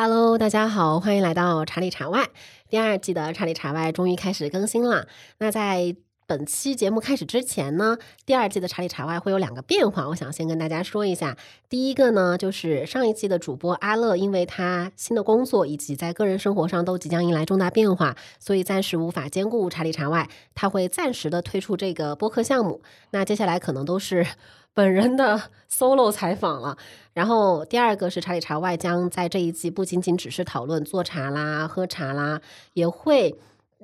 Hello，大家好，欢迎来到茶里茶外。第二季的茶里茶外终于开始更新了。那在本期节目开始之前呢，第二季的茶里茶外会有两个变化，我想先跟大家说一下。第一个呢，就是上一季的主播阿乐，因为他新的工作以及在个人生活上都即将迎来重大变化，所以暂时无法兼顾茶里茶外，他会暂时的推出这个播客项目。那接下来可能都是。本人的 solo 采访了，然后第二个是茶里茶外将在这一季不仅仅只是讨论做茶啦、喝茶啦，也会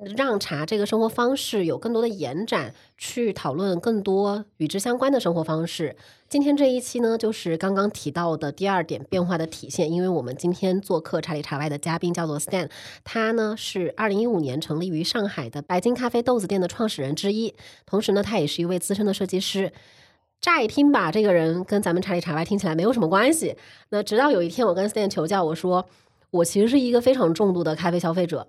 让茶这个生活方式有更多的延展，去讨论更多与之相关的生活方式。今天这一期呢，就是刚刚提到的第二点变化的体现，因为我们今天做客茶里茶外的嘉宾叫做 Stan，他呢是二零一五年成立于上海的白金咖啡豆子店的创始人之一，同时呢，他也是一位资深的设计师。乍一听吧，这个人跟咱们茶里茶外听起来没有什么关系。那直到有一天，我跟 Stan 求教，我说我其实是一个非常重度的咖啡消费者。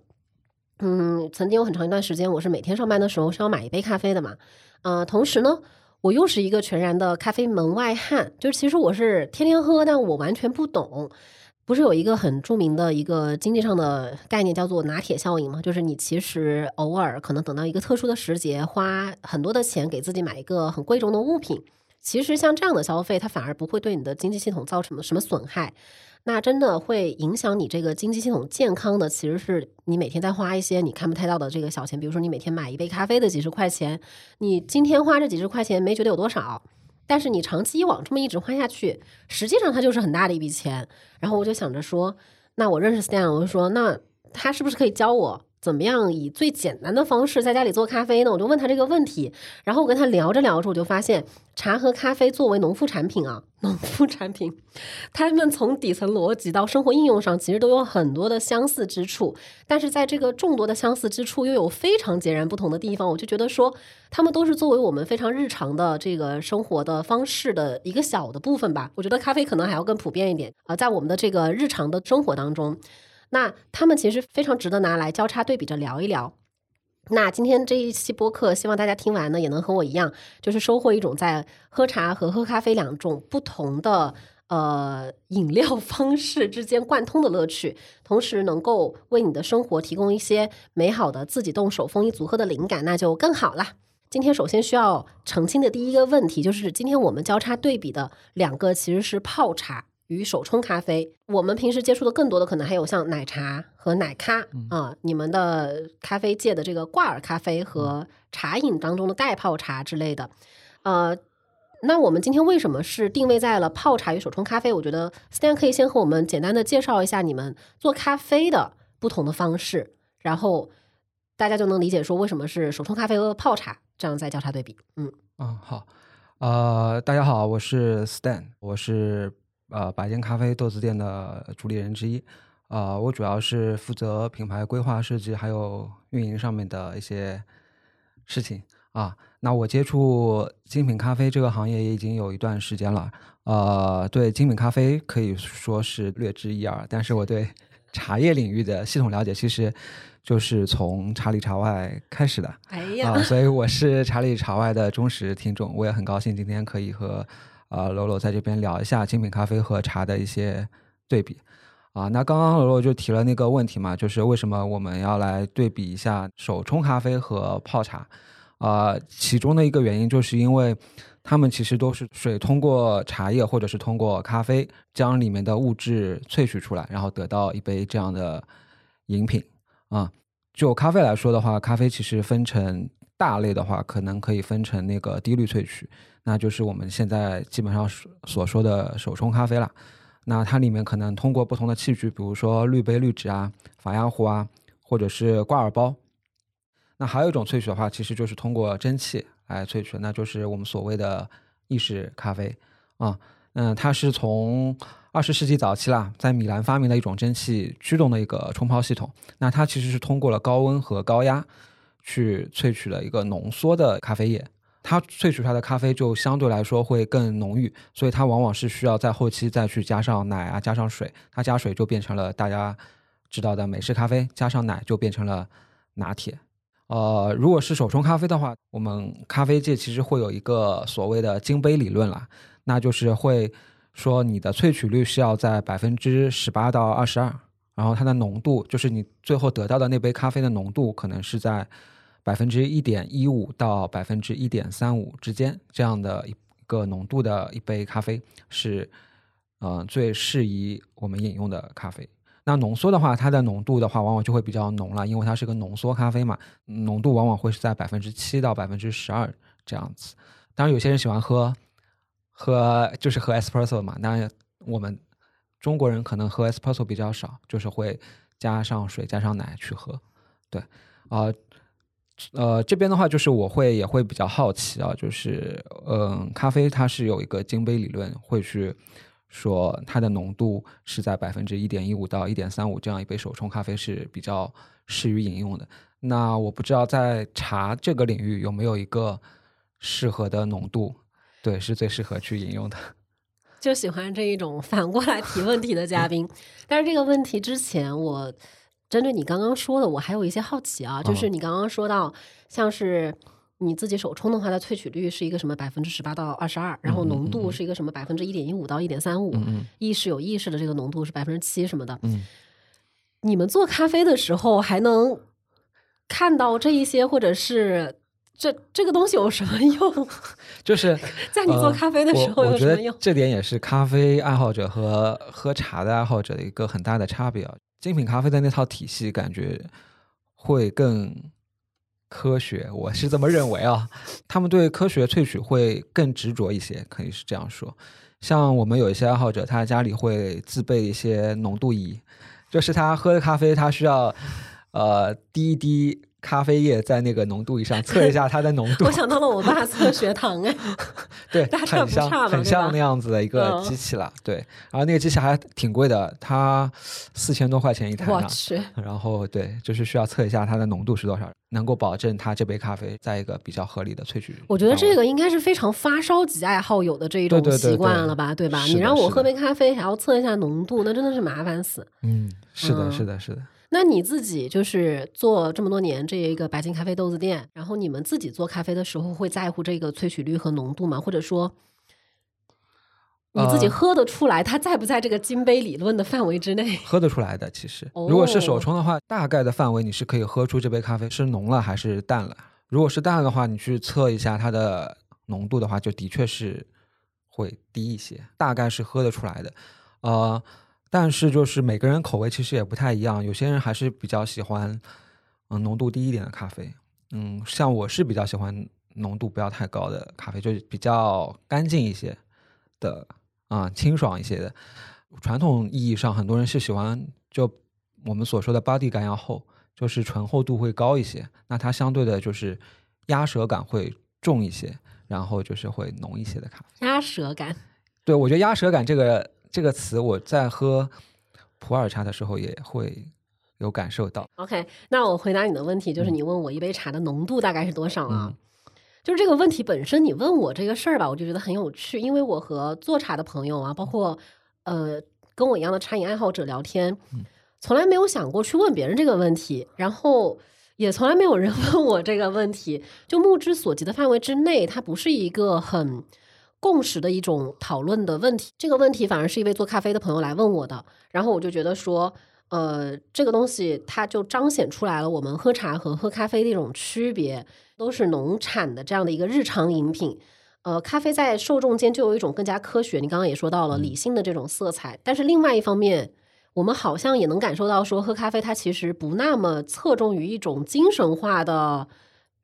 嗯，曾经有很长一段时间，我是每天上班的时候是要买一杯咖啡的嘛。呃，同时呢，我又是一个全然的咖啡门外汉，就是其实我是天天喝，但我完全不懂。不是有一个很著名的一个经济上的概念叫做拿铁效应吗？就是你其实偶尔可能等到一个特殊的时节，花很多的钱给自己买一个很贵重的物品。其实像这样的消费，它反而不会对你的经济系统造成什么损害。那真的会影响你这个经济系统健康的，其实是你每天在花一些你看不太到的这个小钱。比如说你每天买一杯咖啡的几十块钱，你今天花这几十块钱没觉得有多少，但是你长期以往这么一直花下去，实际上它就是很大的一笔钱。然后我就想着说，那我认识 Stan，我就说，那他是不是可以教我？怎么样以最简单的方式在家里做咖啡呢？我就问他这个问题，然后我跟他聊着聊着，我就发现茶和咖啡作为农副产品啊，农副产品，他们从底层逻辑到生活应用上，其实都有很多的相似之处。但是在这个众多的相似之处，又有非常截然不同的地方。我就觉得说，他们都是作为我们非常日常的这个生活的方式的一个小的部分吧。我觉得咖啡可能还要更普遍一点啊，在我们的这个日常的生活当中。那他们其实非常值得拿来交叉对比着聊一聊。那今天这一期播客，希望大家听完呢，也能和我一样，就是收获一种在喝茶和喝咖啡两种不同的呃饮料方式之间贯通的乐趣，同时能够为你的生活提供一些美好的自己动手丰衣足喝的灵感，那就更好了。今天首先需要澄清的第一个问题，就是今天我们交叉对比的两个其实是泡茶。与手冲咖啡，我们平时接触的更多的可能还有像奶茶和奶咖啊，你们的咖啡界的这个挂耳咖啡和茶饮当中的袋泡茶之类的，呃，那我们今天为什么是定位在了泡茶与手冲咖啡？我觉得 Stan 可以先和我们简单的介绍一下你们做咖啡的不同的方式，然后大家就能理解说为什么是手冲咖啡和泡茶这样在交叉对比。嗯嗯好，呃，大家好，我是 Stan，我是。呃，白金咖啡豆子店的主理人之一，呃，我主要是负责品牌规划设计还有运营上面的一些事情啊。那我接触精品咖啡这个行业也已经有一段时间了，呃，对精品咖啡可以说是略知一二，但是我对茶叶领域的系统了解，其实就是从茶里茶外开始的。哎呀，啊，所以我是茶里茶外的忠实听众，我也很高兴今天可以和。啊，罗罗在这边聊一下精品咖啡和茶的一些对比。啊，那刚刚罗罗就提了那个问题嘛，就是为什么我们要来对比一下手冲咖啡和泡茶？啊，其中的一个原因就是因为他们其实都是水通过茶叶或者是通过咖啡将里面的物质萃取出来，然后得到一杯这样的饮品。啊，就咖啡来说的话，咖啡其实分成大类的话，可能可以分成那个低滤萃取。那就是我们现在基本上所所说的手冲咖啡了。那它里面可能通过不同的器具，比如说滤杯、滤纸啊、法压壶啊，或者是挂耳包。那还有一种萃取的话，其实就是通过蒸汽来萃取，那就是我们所谓的意式咖啡啊。嗯，它是从二十世纪早期啦，在米兰发明的一种蒸汽驱动的一个冲泡系统。那它其实是通过了高温和高压去萃取了一个浓缩的咖啡液。它萃取出来的咖啡就相对来说会更浓郁，所以它往往是需要在后期再去加上奶啊，加上水。它加水就变成了大家知道的美式咖啡，加上奶就变成了拿铁。呃，如果是手冲咖啡的话，我们咖啡界其实会有一个所谓的金杯理论啦，那就是会说你的萃取率是要在百分之十八到二十二然后它的浓度就是你最后得到的那杯咖啡的浓度可能是在百分之一点一五到百分之一点三五之间这样的一个浓度的一杯咖啡是，呃最适宜我们饮用的咖啡。那浓缩的话，它的浓度的话，往往就会比较浓了，因为它是个浓缩咖啡嘛，浓度往往会是在百分之七到百分之十二这样子。当然，有些人喜欢喝喝就是喝 espresso 嘛，当然我们中国人可能喝 espresso 比较少，就是会加上水加上奶去喝。对，啊、呃，呃这边的话就是我会也会比较好奇啊，就是嗯，咖啡它是有一个金杯理论，会去说它的浓度是在百分之一点一五到一点三五，这样一杯手冲咖啡是比较适于饮用的。那我不知道在茶这个领域有没有一个适合的浓度，对，是最适合去饮用的。就喜欢这一种反过来提问题的嘉宾。但是这个问题之前，我针对你刚刚说的，我还有一些好奇啊，就是你刚刚说到，像是你自己手冲的话，它萃取率是一个什么百分之十八到二十二，然后浓度是一个什么百分之一点一五到一点三五，嗯意识有意识的这个浓度是百分之七什么的。嗯，你们做咖啡的时候还能看到这一些，或者是这这个东西有什么用？就是 在你做咖啡的时候呃我我觉有什么用得？这点也是咖啡爱好者和喝茶的爱好者的一个很大的差别啊。精品咖啡的那套体系感觉会更科学，我是这么认为啊。他们对科学萃取会更执着一些，可以是这样说。像我们有一些爱好者，他家里会自备一些浓度仪，就是他喝的咖啡，他需要呃滴一滴咖啡液在那个浓度以上测一下它的浓度 我。想到了我爸测血糖哎，对，很像很像那样子的一个嗯机器了。对，然后那个机器还挺贵的，它四千多块钱一台呢。我去，然后对，就是需要测一下它的浓度是多少，能够保证它这杯咖啡在一个比较合理的萃取。我觉得这。个应该是非常发烧级爱好有的这一种习惯对了吧，对吧？你让我喝杯咖啡还要测一下浓度，那真的是麻烦死。嗯，是的，嗯是的，是的。那你自己就是做这么多年这一个白金咖啡豆子店，然后你们自己做咖啡的时候会在乎这个萃取率和浓度吗？或者说你自己呃喝得出来它在不在这个金杯理论的范围之内？喝得出来的，其实如果是手哦冲的话，大概的范围你是可以喝出这杯咖啡是浓了还是淡了。如果是淡的话，你去测一下它的浓度的话，就的确是会低一些，大概是喝得出来的。呃，但是就是每个人口味其实也不太一样，有些人还是比较喜欢嗯浓度低一点的咖啡。嗯，像我是比较喜欢浓度不要太高的咖啡，就是比较干净一些的啊、清爽一些的。传统意义上，很多人是喜欢就我们所说的 body 感要厚，就是醇厚度会高一些。那它相对的就是压舌感会重一些，然后就是会浓一些的咖啡。压舌感。对我觉得压舌感这个这个词，我在喝普洱茶的时候也会有感受到。OK，那我回答你的问题，就是嗯你问我一杯茶的浓度大概是多少啊？嗯就是这个问题本身，你问我这个事儿吧，我就觉得很有趣，因为我和做茶的朋友啊，包括呃跟我一样的茶饮爱好者聊天，嗯从来没有想过去问别人这个问题，然后也从来没有人 问我这个问题。就目之所及的范围之内，它不是一个很共识的一种讨论的问题。这个问题反而是一位做咖啡的朋友来问我的，然后我就觉得说。呃，这个东西它就彰显出来了我们喝茶和喝咖啡的一种区别，都是农产的这样的一个日常饮品。呃，咖啡在受众间就有一种更加科学，你刚刚也说到了理性的这种色彩，但是另外一方面，我们好像也能感受到说，喝咖啡它其实不那么侧重于一种精神化的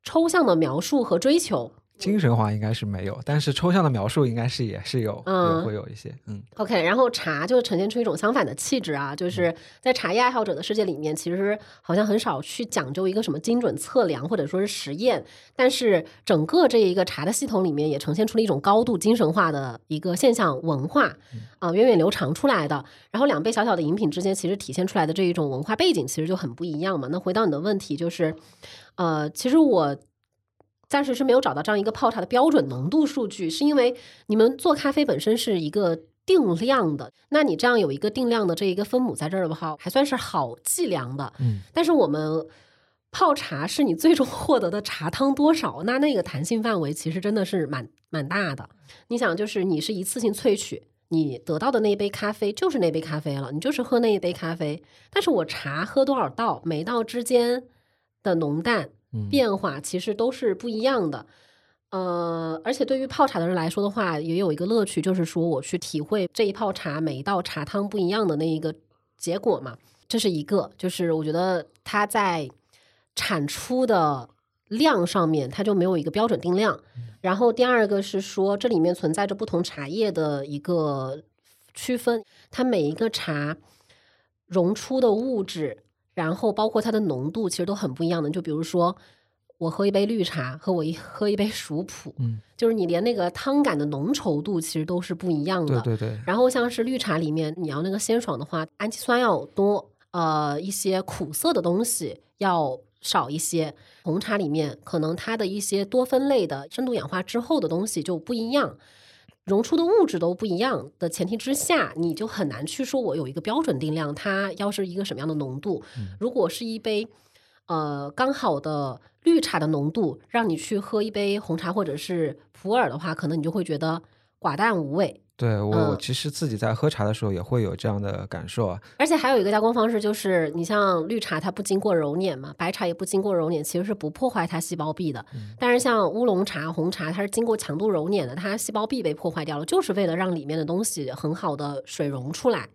抽象的描述和追求。精神化应该是没有，但是抽象的描述应该是也是有，嗯也会有一些。嗯 OK，然后茶就呈现出一种相反的气质啊，就是在茶叶爱好者的世界里面，其实好像很少去讲究一个什么精准测量或者说是实验，但是整个这一个茶的系统里面也呈现出了一种高度精神化的一个现象文化啊、源远流长出来的。然后两杯小小的饮品之间，其实体现出来的这一种文化背景其实就很不一样嘛。那回到你的问题，就是呃，其实我。暂时是没有找到这样一个泡茶的标准浓度数据，是因为你们做咖啡本身是一个定量的，那你这样有一个定量的这一个分母在这儿的话，还算是好计量的。嗯，但是我们泡茶是你最终获得的茶汤多少，那那个弹性范围其实真的是蛮蛮大的。你想，就是你是一次性萃取，你得到的那一杯咖啡就是那杯咖啡了，你就是喝那一杯咖啡。但是我茶喝多少道，每道之间的浓淡嗯变化其实都是不一样的。呃，而且对于泡茶的人来说的话，也有一个乐趣，就是说我去体会这一泡茶每一道茶汤不一样的那一个结果嘛。这是一个，就是我觉得它在产出的量上面，它就没有一个标准定量。然后第二个是说，这里面存在着不同茶叶的一个区分，它每一个茶溶出的物质，然后包括它的浓度，其实都很不一样的。就比如说，我喝一杯绿茶和我一 喝一杯熟普，嗯，就是你连那个汤感的浓稠度其实都是不一样的。对对对，然后像是绿茶里面，你要那个鲜爽的话，氨基酸要多，呃，一些苦涩的东西要少一些。红茶里面可能它的一些多酚类的深度氧化之后的东西就不一样，溶出的物质都不一样的前提之下，你就很难去说我有一个标准定量，它要是一个什么样的浓度。如果是一杯呃刚好的绿茶的浓度，让你去喝一杯红茶或者是普洱的话，可能你就会觉得寡淡无味。对我我嗯其实自己在喝茶的时候也会有这样的感受啊。而且还有一个加工方式，就是你像绿茶，它不经过揉捻嘛，白茶也不经过揉捻，其实是不破坏它细胞壁的。但是像乌龙茶、红茶，它是经过强度揉捻的，它细胞壁被破坏掉了，就是为了让里面的东西很好的水溶出来。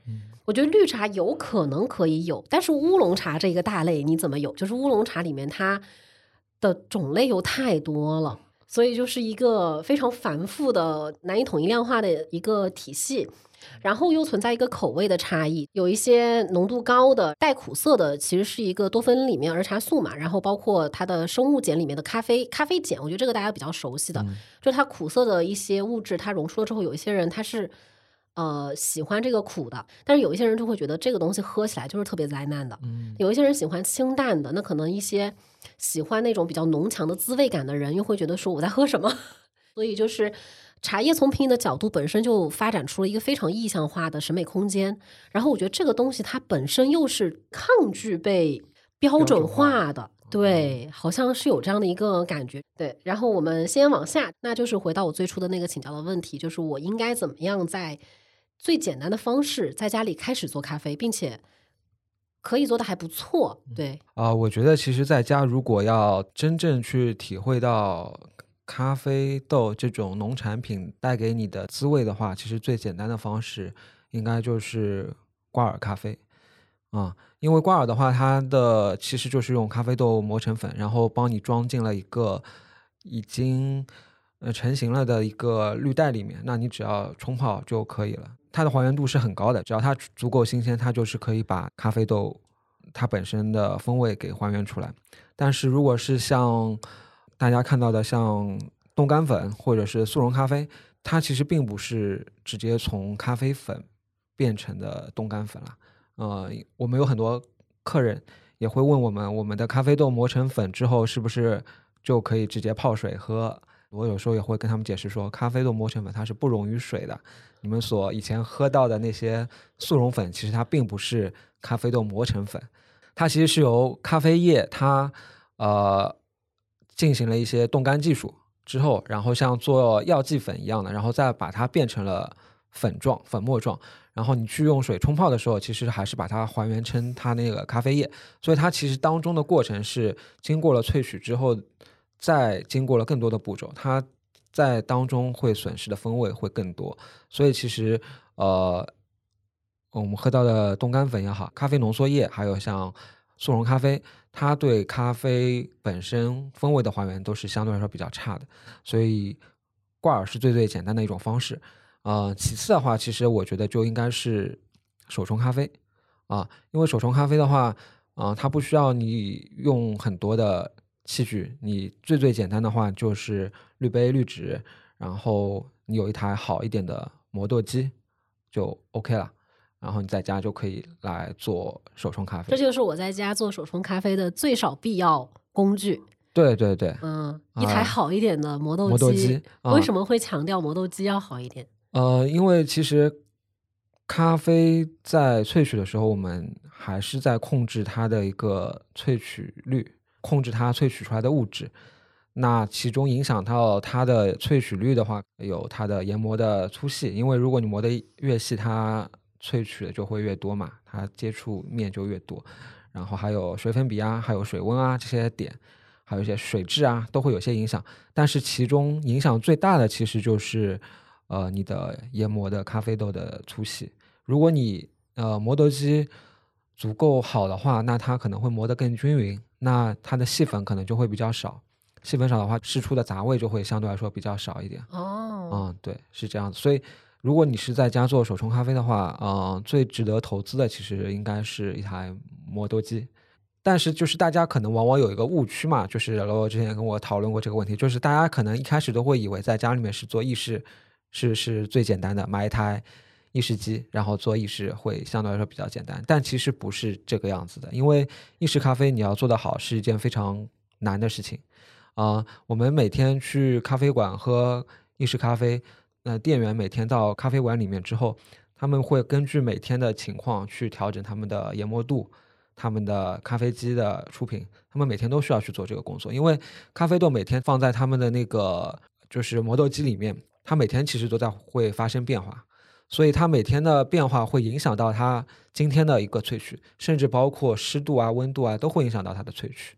我觉得绿茶有可能可以有，但是乌龙茶这一个大类你怎么有？就是乌龙茶里面它的种类又太多了。所以就是一个非常繁复的、难以统一量化的一个体系。然后又存在一个口味的差异，有一些浓度高的带苦涩的，其实是一个多酚里面儿茶素嘛，然后包括它的生物碱里面的咖啡咖啡碱，我觉得这个大家比较熟悉的，就它苦涩的一些物质，它溶出了之后，有一些人他是呃喜欢这个苦的，但是有一些人就会觉得这个东西喝起来就是特别灾难的，嗯有一些人喜欢清淡的，那可能一些喜欢那种比较浓强的滋味感的人，又会觉得说我在喝什么，所以就是。茶叶从品饮的角度本身就发展出了一个非常意象化的审美空间，然后我觉得这个东西它本身又是抗拒被标准化的，对，好像是有这样的一个感觉。对，然后我们先往下，那就是回到我最初的那个请教的问题，就是我应该怎么样在最简单的方式在家里开始做咖啡，并且可以做的还不错。对，啊、我觉得其实在家如果要真正去体会到咖啡豆这种农产品带给你的滋味的话，其实最简单的方式应该就是挂耳咖啡啊、因为挂耳的话，它的其实就是用咖啡豆磨成粉，然后帮你装进了一个已经呃成型了的一个滤袋里面，那你只要冲泡就可以了。它的还原度是很高的，只要它足够新鲜，它就是可以把咖啡豆它本身的风味给还原出来。但是如果是像大家看到的像冻干粉或者是速溶咖啡，它其实并不是直接从咖啡粉变成的冻干粉了。呃，我们有很多客人也会问我们，我们的咖啡豆磨成粉之后是不是就可以直接泡水喝？我有时候也会跟他们解释说，咖啡豆磨成粉它是不溶于水的。你们所以前喝到的那些速溶粉，其实它并不是咖啡豆磨成粉，它其实是由咖啡液它呃进行了一些冻干技术之后，然后像做药剂粉一样的，然后再把它变成了粉状、粉末状。然后你去用水冲泡的时候，其实还是把它还原成它那个咖啡液，所以它其实当中的过程是经过了萃取之后，再经过了更多的步骤，它在当中会损失的风味会更多。所以其实呃，我们喝到的冻干粉也好，咖啡浓缩液，还有像速溶咖啡，它对咖啡本身风味的还原都是相对来说比较差的，所以挂耳是最最简单的一种方式。呃，其次的话，其实我觉得就应该是手冲咖啡啊，因为手冲咖啡的话，啊、它不需要你用很多的器具，你最最简单的话就是滤杯、滤纸，然后你有一台好一点的磨豆机就 OK 了，然后你在家就可以来做手冲咖啡。这就是我在家做手冲咖啡的最少必要工具。对对对，嗯，一台啊好一点的磨豆机。磨豆机啊为什么会强调磨豆机要好一点？呃，因为其实咖啡在萃取的时候，我们还是在控制它的一个萃取率，控制它萃取出来的物质。那其中影响到它的萃取率的话，有它的研磨的粗细，因为如果你磨得越细，它萃取的就会越多嘛，它接触面就越多。然后还有水粉比啊，还有水温啊这些点，还有一些水质啊，都会有些影响。但是其中影响最大的其实就是呃你的研磨的咖啡豆的粗细。如果你呃磨豆机足够好的话，那它可能会磨得更均匀，那它的细粉可能就会比较少。细粉少的话，释出的杂味就会相对来说比较少一点。哦，嗯，对，是这样子。所以，如果你是在家做手冲咖啡的话，嗯，最值得投资的其实应该是一台磨豆机。但是，就是大家可能往往有一个误区嘛，就是罗罗之前跟我讨论过这个问题，就是大家可能一开始都会以为在家里面是做意式是是最简单的，买一台意式机，然后做意式会相对来说比较简单。但其实不是这个样子的，因为意式咖啡你要做得好是一件非常难的事情。啊，我们每天去咖啡馆喝意式咖啡，那店员每天到咖啡馆里面之后，他们会根据每天的情况去调整他们的研磨度、他们的咖啡机的出品，他们每天都需要去做这个工作，因为咖啡豆每天放在他们的那个就是磨豆机里面，它每天其实都在会发生变化，所以它每天的变化会影响到它今天的一个萃取，甚至包括湿度啊、温度啊都会影响到它的萃取。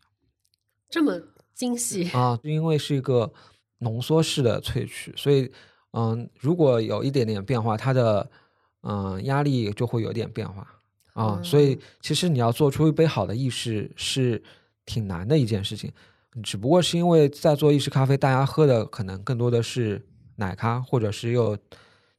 这么。精细啊，因为是一个浓缩式的萃取，所以嗯，如果有一点点变化，它的嗯压力就会有点变化啊。所以其实你要做出一杯好的意式是挺难的一件事情，只不过是因为在做意式咖啡，大家喝的可能更多的是奶咖，或者是又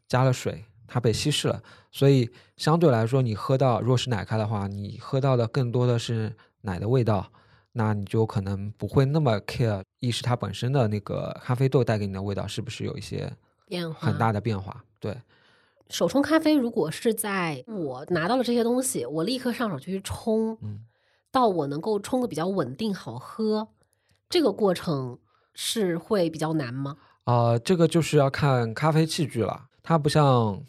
加了水，它被稀释了，所以相对来说，你喝到如果是奶咖的话，你喝到的更多的是奶的味道。那你就可能不会那么 care 意识它本身的那个咖啡豆带给你的味道是不是有一些变化很大的变化？对，手冲咖啡如果是在我拿到了这些东西，我立刻上手去冲，嗯，到我能够冲的比较稳定好喝，这个过程是会比较难吗？啊，这个就是要看咖啡器具了，它不像。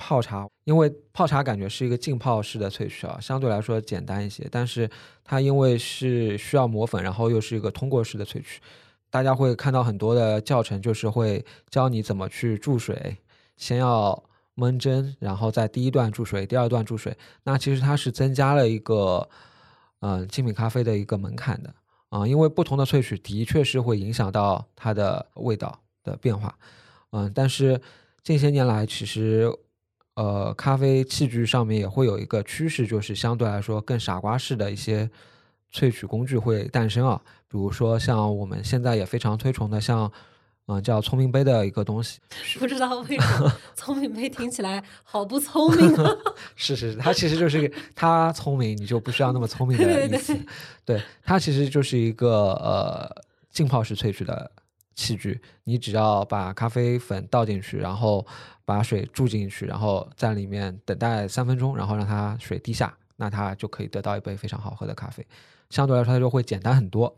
泡茶，因为泡茶感觉是一个浸泡式的萃取啊，相对来说简单一些。但是它因为是需要磨粉，然后又是一个通过式的萃取，大家会看到很多的教程，就是会教你怎么去注水，先要焖蒸，然后在第一段注水，第二段注水。那其实它是增加了一个嗯精品咖啡的一个门槛的啊，因为不同的萃取的确是会影响到它的味道的变化。嗯，但是近些年来其实。呃，咖啡器具上面也会有一个趋势，就是相对来说更傻瓜式的一些萃取工具会诞生啊。比如说像我们现在也非常推崇的，像嗯叫聪明杯的一个东西。不知道为什么聪明杯听起来好不聪明啊？是是是，它其实就是它聪明，你就不需要那么聪明的 意思。对，它其实就是一个呃浸泡式萃取的。器具，你只要把咖啡粉倒进去，然后把水注进去，然后在里面等待三分钟，然后让它水滴下，那它就可以得到一杯非常好喝的咖啡。相对来说，它就会简单很多。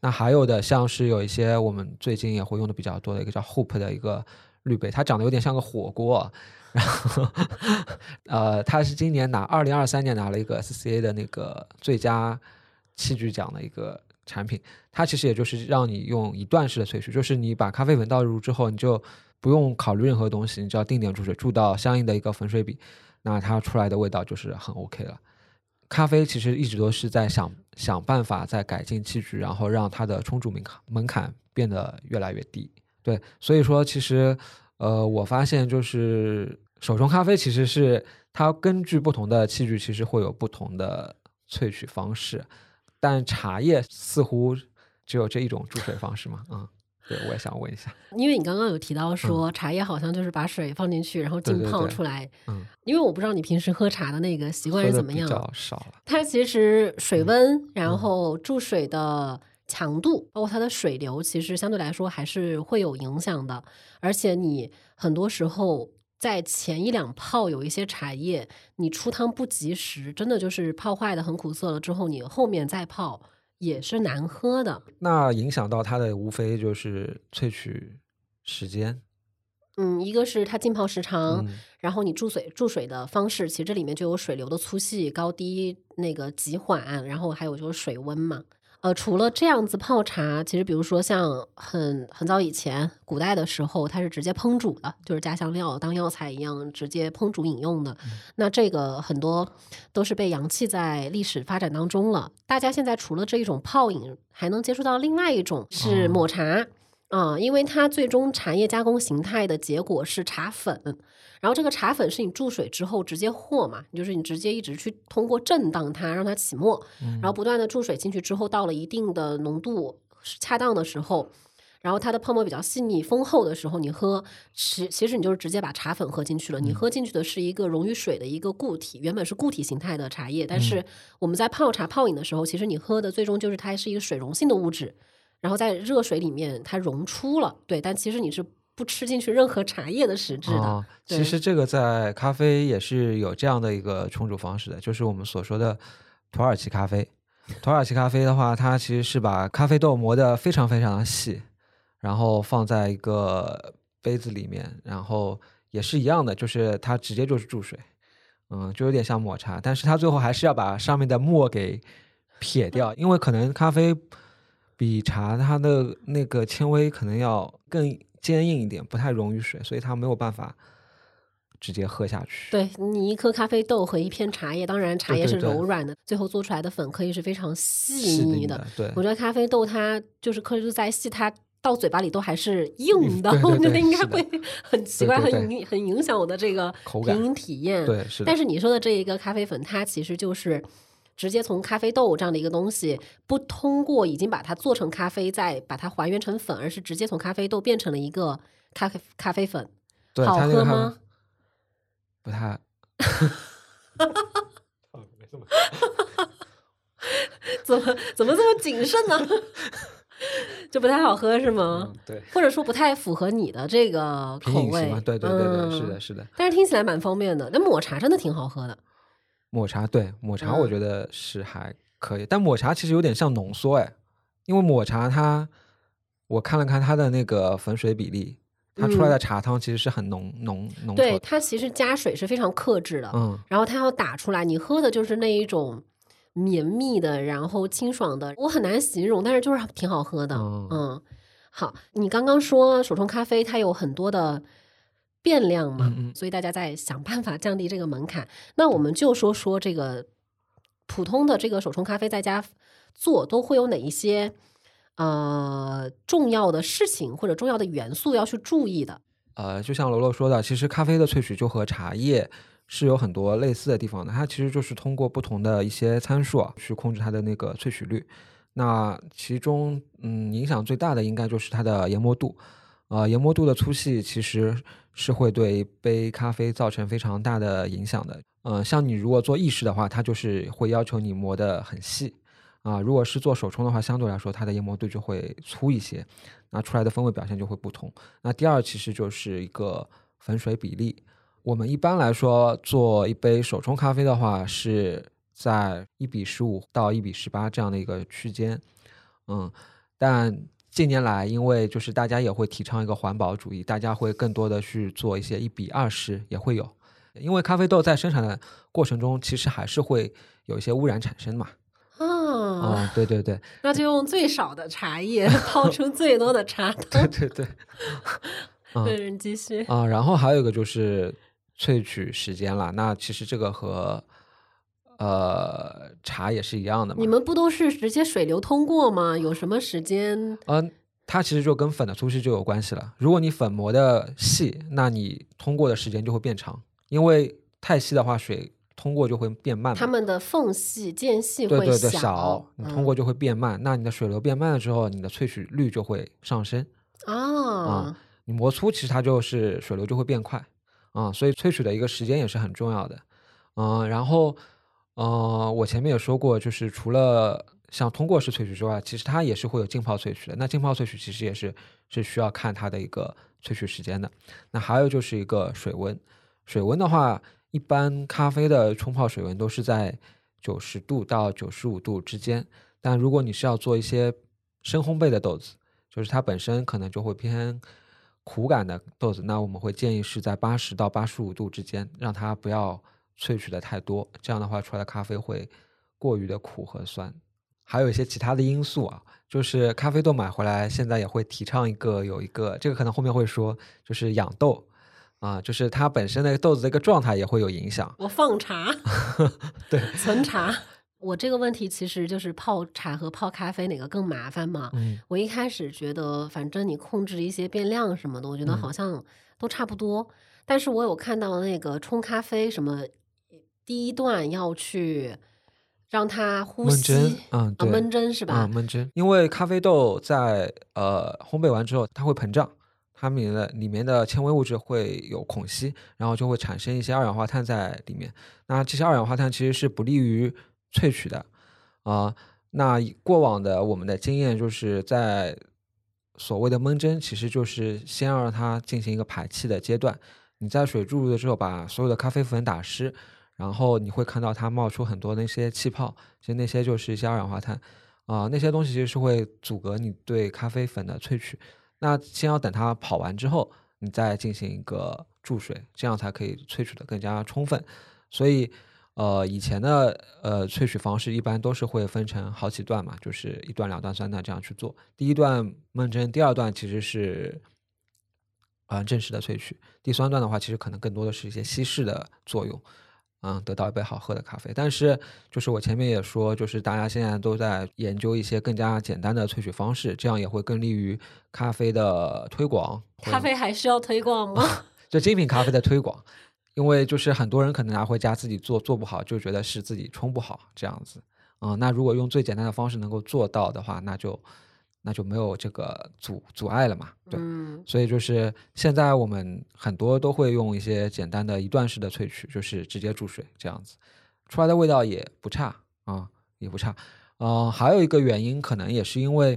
那还有的像是有一些我们最近也会用的比较多的一个叫 Hoop 的一个滤杯，它长得有点像个火锅，然后呃，它是今年拿二零二三年拿了一个 SCA 的那个最佳器具奖的一个。产品，它其实也就是让你用一段式的萃取，就是你把咖啡粉倒入之后，你就不用考虑任何东西，你只要定点注水，注到相应的一个粉水比，那它出来的味道就是很 OK 了。咖啡其实一直都是在想想办法在改进器具，然后让它的冲煮门槛门槛变得越来越低。对，所以说其实呃，我发现就是手冲咖啡其实是它根据不同的器具，其实会有不同的萃取方式。但茶叶似乎只有这一种注水方式嘛？嗯，对，我也想问一下，因为你刚刚有提到说茶叶好像就是把水放进去，然后浸泡出来。嗯，因为我不知道你平时喝茶的那个习惯是怎么样，比较少了。它其实水温，然后注水的强度，包括它的水流，其实相对来说还是会有影响的。而且你很多时候。在前一两泡有一些茶叶，你出汤不及时，真的就是泡坏的很苦涩了。之后你后面再泡也是难喝的。那影响到它的无非就是萃取时间。嗯，一个是它浸泡时长，然后你注水注水的方式，其实这里面就有水流的粗细、高低、那个急缓，然后还有就是水温嘛。呃，除了这样子泡茶，其实比如说像很很早以前古代的时候，它是直接烹煮的，就是加香料当药材一样直接烹煮饮用的。那这个很多都是被扬弃在历史发展当中了。大家现在除了这一种泡饮，还能接触到另外一种是抹茶。啊，因为它最终茶叶加工形态的结果是茶粉，然后这个茶粉是你注水之后直接和嘛，就是你直接一直去通过震荡它让它起沫，然后不断的注水进去之后，到了一定的浓度恰当的时候，然后它的泡沫比较细腻丰厚的时候，你喝，其其实你就是直接把茶粉喝进去了，你喝进去的是一个溶于水的一个固体，原本是固体形态的茶叶，但是我们在泡茶泡饮的时候，其实你喝的最终就是它是一个水溶性的物质。然后在热水里面它溶出了，对，但其实你是不吃进去任何茶叶的实质的。其实这个在咖啡也是有这样的一个冲煮方式的，就是我们所说的土耳其咖啡。土耳其咖啡的话，它其实是把咖啡豆磨得非常非常的细，然后放在一个杯子里面，然后也是一样的，就是它直接就是注水，嗯，就有点像抹茶，但是它最后还是要把上面的沫给撇掉，因为可能咖啡。比茶它的那个纤维可能要更坚硬一点，不太溶于水，所以它没有办法直接喝下去。对你一颗咖啡豆和一片茶叶，当然茶叶是柔软的，最后做出来的粉可以是非常细腻的。对，我觉得咖啡豆它就是颗粒度再细，它到嘴巴里都还是硬的，我觉得应该会很奇怪，很影很影响我的这个品饮体验。对，是。但是你说的这一个咖啡粉，它其实就是。直接从咖啡豆这样的一个东西，不通过已经把它做成咖啡，再把它还原成粉，而是直接从咖啡豆变成了一个咖啡咖啡粉，好喝吗？不太，怎么怎么这么谨慎呢？就不太好喝是吗？对，或者说不太符合你的这个口味？对对对对，是的，是的。但是听起来蛮方便的，那抹茶真的挺好喝的。抹茶对抹茶，我觉得是还可以，但抹茶其实有点像浓缩哎，因为抹茶它，我看了看它的那个粉水比例，它出来的茶汤其实是很浓浓浓。对，它其实加水是非常克制的，嗯，然后它要打出来，你喝的就是那一种绵密的，然后清爽的，我很难形容，但是就是挺好喝的，嗯。好，你刚刚说手冲咖啡它有很多的。变量嘛，所以大家在想办法降低这个门槛。那我们就说说这个普通的这个手冲咖啡在家做都会有哪一些呃重要的事情或者重要的元素要去注意的。呃，就像罗罗说的，其实咖啡的萃取就和茶叶是有很多类似的地方的。它其实就是通过不同的一些参数去控制它的那个萃取率。那其中嗯影响最大的应该就是它的研磨度。呃，研磨度的粗细其实是会对一杯咖啡造成非常大的影响的。嗯，像你如果做意式的话，它就是会要求你磨得很细。啊，如果是做手冲的话，相对来说它的研磨度就会粗一些，那出来的风味表现就会不同。那第二其实就是一个粉水比例。我们一般来说做一杯手冲咖啡的话，是在一比十五到一比十八这样的一个区间。嗯，但近年来，因为就是大家也会提倡一个环保主义，大家会更多的去做一些一比二十，也会有。因为咖啡豆在生产的过程中，其实还是会有一些污染产生嘛。啊，对对对。那就用最少的茶叶 泡出最多的茶 对对对。对，人继续。啊，然后还有一个就是萃取时间了。那其实这个和。呃，茶也是一样的嘛。你们不都是直接水流通过吗？有什么时间？嗯，它其实就跟粉的粗细就有关系了。如果你粉磨的细，那你通过的时间就会变长，因为太细的话，水通过就会变慢。它们的缝隙间隙会小，你通过就会变慢。那你的水流变慢了之后，你的萃取率就会上升。啊，你磨粗，其实它就是水流就会变快啊。所以萃取的一个时间也是很重要的。嗯，然后。呃，我前面也说过，就是除了像通过式萃取之外，其实它也是会有浸泡萃取的。那浸泡萃取其实也是是需要看它的一个萃取时间的。那还有就是一个水温，水温的话，一般咖啡的冲泡水温都是在九十度到九十五度之间。但如果你是要做一些深烘焙的豆子，就是它本身可能就会偏苦感的豆子，那我们会建议是在八十到八十五度之间，让它不要。萃取的太多，这样的话出来的咖啡会过于的苦和酸。还有一些其他的因素啊，就是咖啡豆买回来现在也会提倡一个有一个，这个可能后面会说，就是养豆啊，就是它本身的豆子的一个状态也会有影响。我放茶，对，存茶。我这个问题其实就是泡茶和泡咖啡哪个更麻烦嘛？嗯我一开始觉得，反正你控制一些变量什么的，我觉得嗯好像都差不多。但是我有看到那个冲咖啡什么，第一段要去让它呼吸，，嗯，啊，对，焖蒸是吧？嗯，焖蒸，因为咖啡豆在呃烘焙完之后，它会膨胀，它里面的里面的纤维物质会有孔隙，然后就会产生一些二氧化碳在里面。那这些二氧化碳其实是不利于萃取的啊、那以过往的我们的经验就是在所谓的闷蒸，其实就是先让它进行一个排气的阶段。你在水注入的时候，把所有的咖啡粉打湿，然后你会看到它冒出很多那些气泡，其实那些就是一些二氧化碳啊、那些东西其实是会阻隔你对咖啡粉的萃取。那先要等它跑完之后，你再进行一个注水，这样才可以萃取的更加充分。所以，呃，以前的呃萃取方式一般都是会分成好几段嘛，就是一段、两段、三段这样去做。第一段闷蒸，第二段其实是啊、呃正式的萃取，第三段的话，其实可能更多的是一些稀释的作用。嗯，得到一杯好喝的咖啡，但是就是我前面也说，就是大家现在都在研究一些更加简单的萃取方式，这样也会更利于咖啡的推广。咖啡还需要推广吗？就精品咖啡的推广，因为就是很多人可能拿回家自己做做不好，就觉得是自己冲不好这样子。嗯，那如果用最简单的方式能够做到的话，那就那就没有这个阻阻碍了嘛。对，嗯所以就是现在我们很多都会用一些简单的一段式的萃取，就是直接注水这样子，出来的味道也不差啊、也不差。嗯、还有一个原因可能也是因为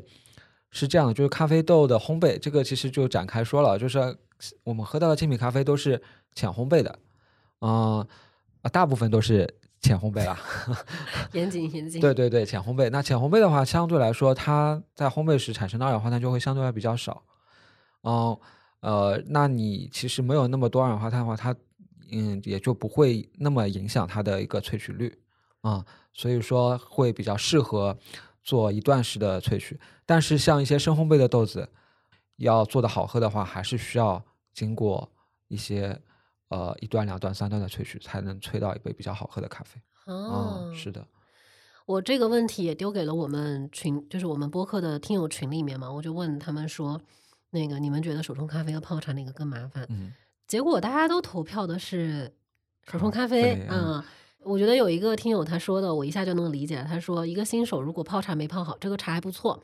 是这样的，就是咖啡豆的烘焙，这个其实就展开说了，就是我们喝到的精品咖啡都是浅烘焙的，嗯、啊，大部分都是浅烘焙啦。严谨严谨。对对对，浅烘焙。那浅烘焙的话，相对来说，它在烘焙时产生的二氧化碳就会相对来比较少。嗯呃，那你其实没有那么多二氧化碳的话，它嗯也就不会那么影响它的一个萃取率啊、所以说会比较适合做一段式的萃取。但是像一些深烘焙的豆子，要做的好喝的话，还是需要经过一些呃一段、两段、三段的萃取，才能萃到一杯比较好喝的咖啡。哦嗯，，是的。我这个问题也丢给了我们群，就是我们播客的听友群里面嘛，我就问他们说，那个你们觉得手冲咖啡和泡茶哪个更麻烦？嗯结果大家都投票的是手冲咖啡，嗯。我觉得有一个听友他说的，我一下就能理解。他说，一个新手如果泡茶没泡好，这个茶还不错，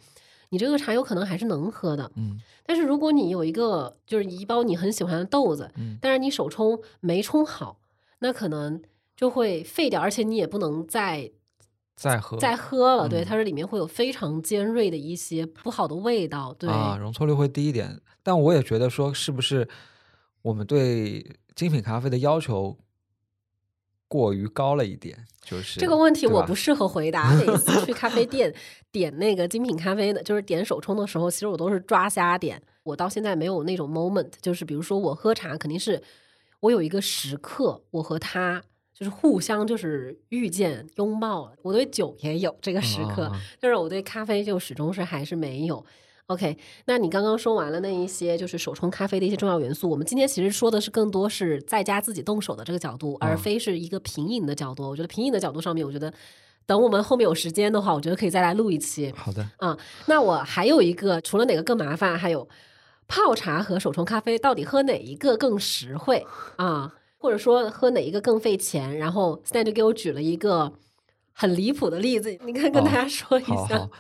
你这个茶有可能还是能喝的。嗯但是如果你有一个就是一包你很喜欢的豆子，嗯但是你手冲没冲好，那可能就会废掉，而且你也不能再再喝再喝了。对，嗯它这里面会有非常尖锐的一些不好的味道。对，啊，容错率会低一点。但我也觉得说，是不是我们对精品咖啡的要求过于高了一点？就是这个问题我不适合回答。每次去咖啡店点那个精品咖啡的，就是点手冲的时候，其实我都是抓瞎点。我到现在没有那种 moment，就是比如说我喝茶，肯定是我有一个时刻，我和他就是互相就是遇见拥抱了。我对酒也有这个时刻，但是我对咖啡就始终是还是没有。OK，那你刚刚说完了那一些就是手冲咖啡的一些重要元素，我们今天其实说的是更多是在家自己动手的这个角度，而嗯非是一个品饮的角度。我觉得品饮的角度上面，我觉得等我们后面有时间的话，我觉得可以再来录一期。好的，啊、那我还有一个，除了哪个更麻烦，还有泡茶和手冲咖啡，到底喝哪一个更实惠啊？或者说喝哪一个更费钱？然后 Stan 就给我举了一个很离谱的例子，你看跟哦大家说一下。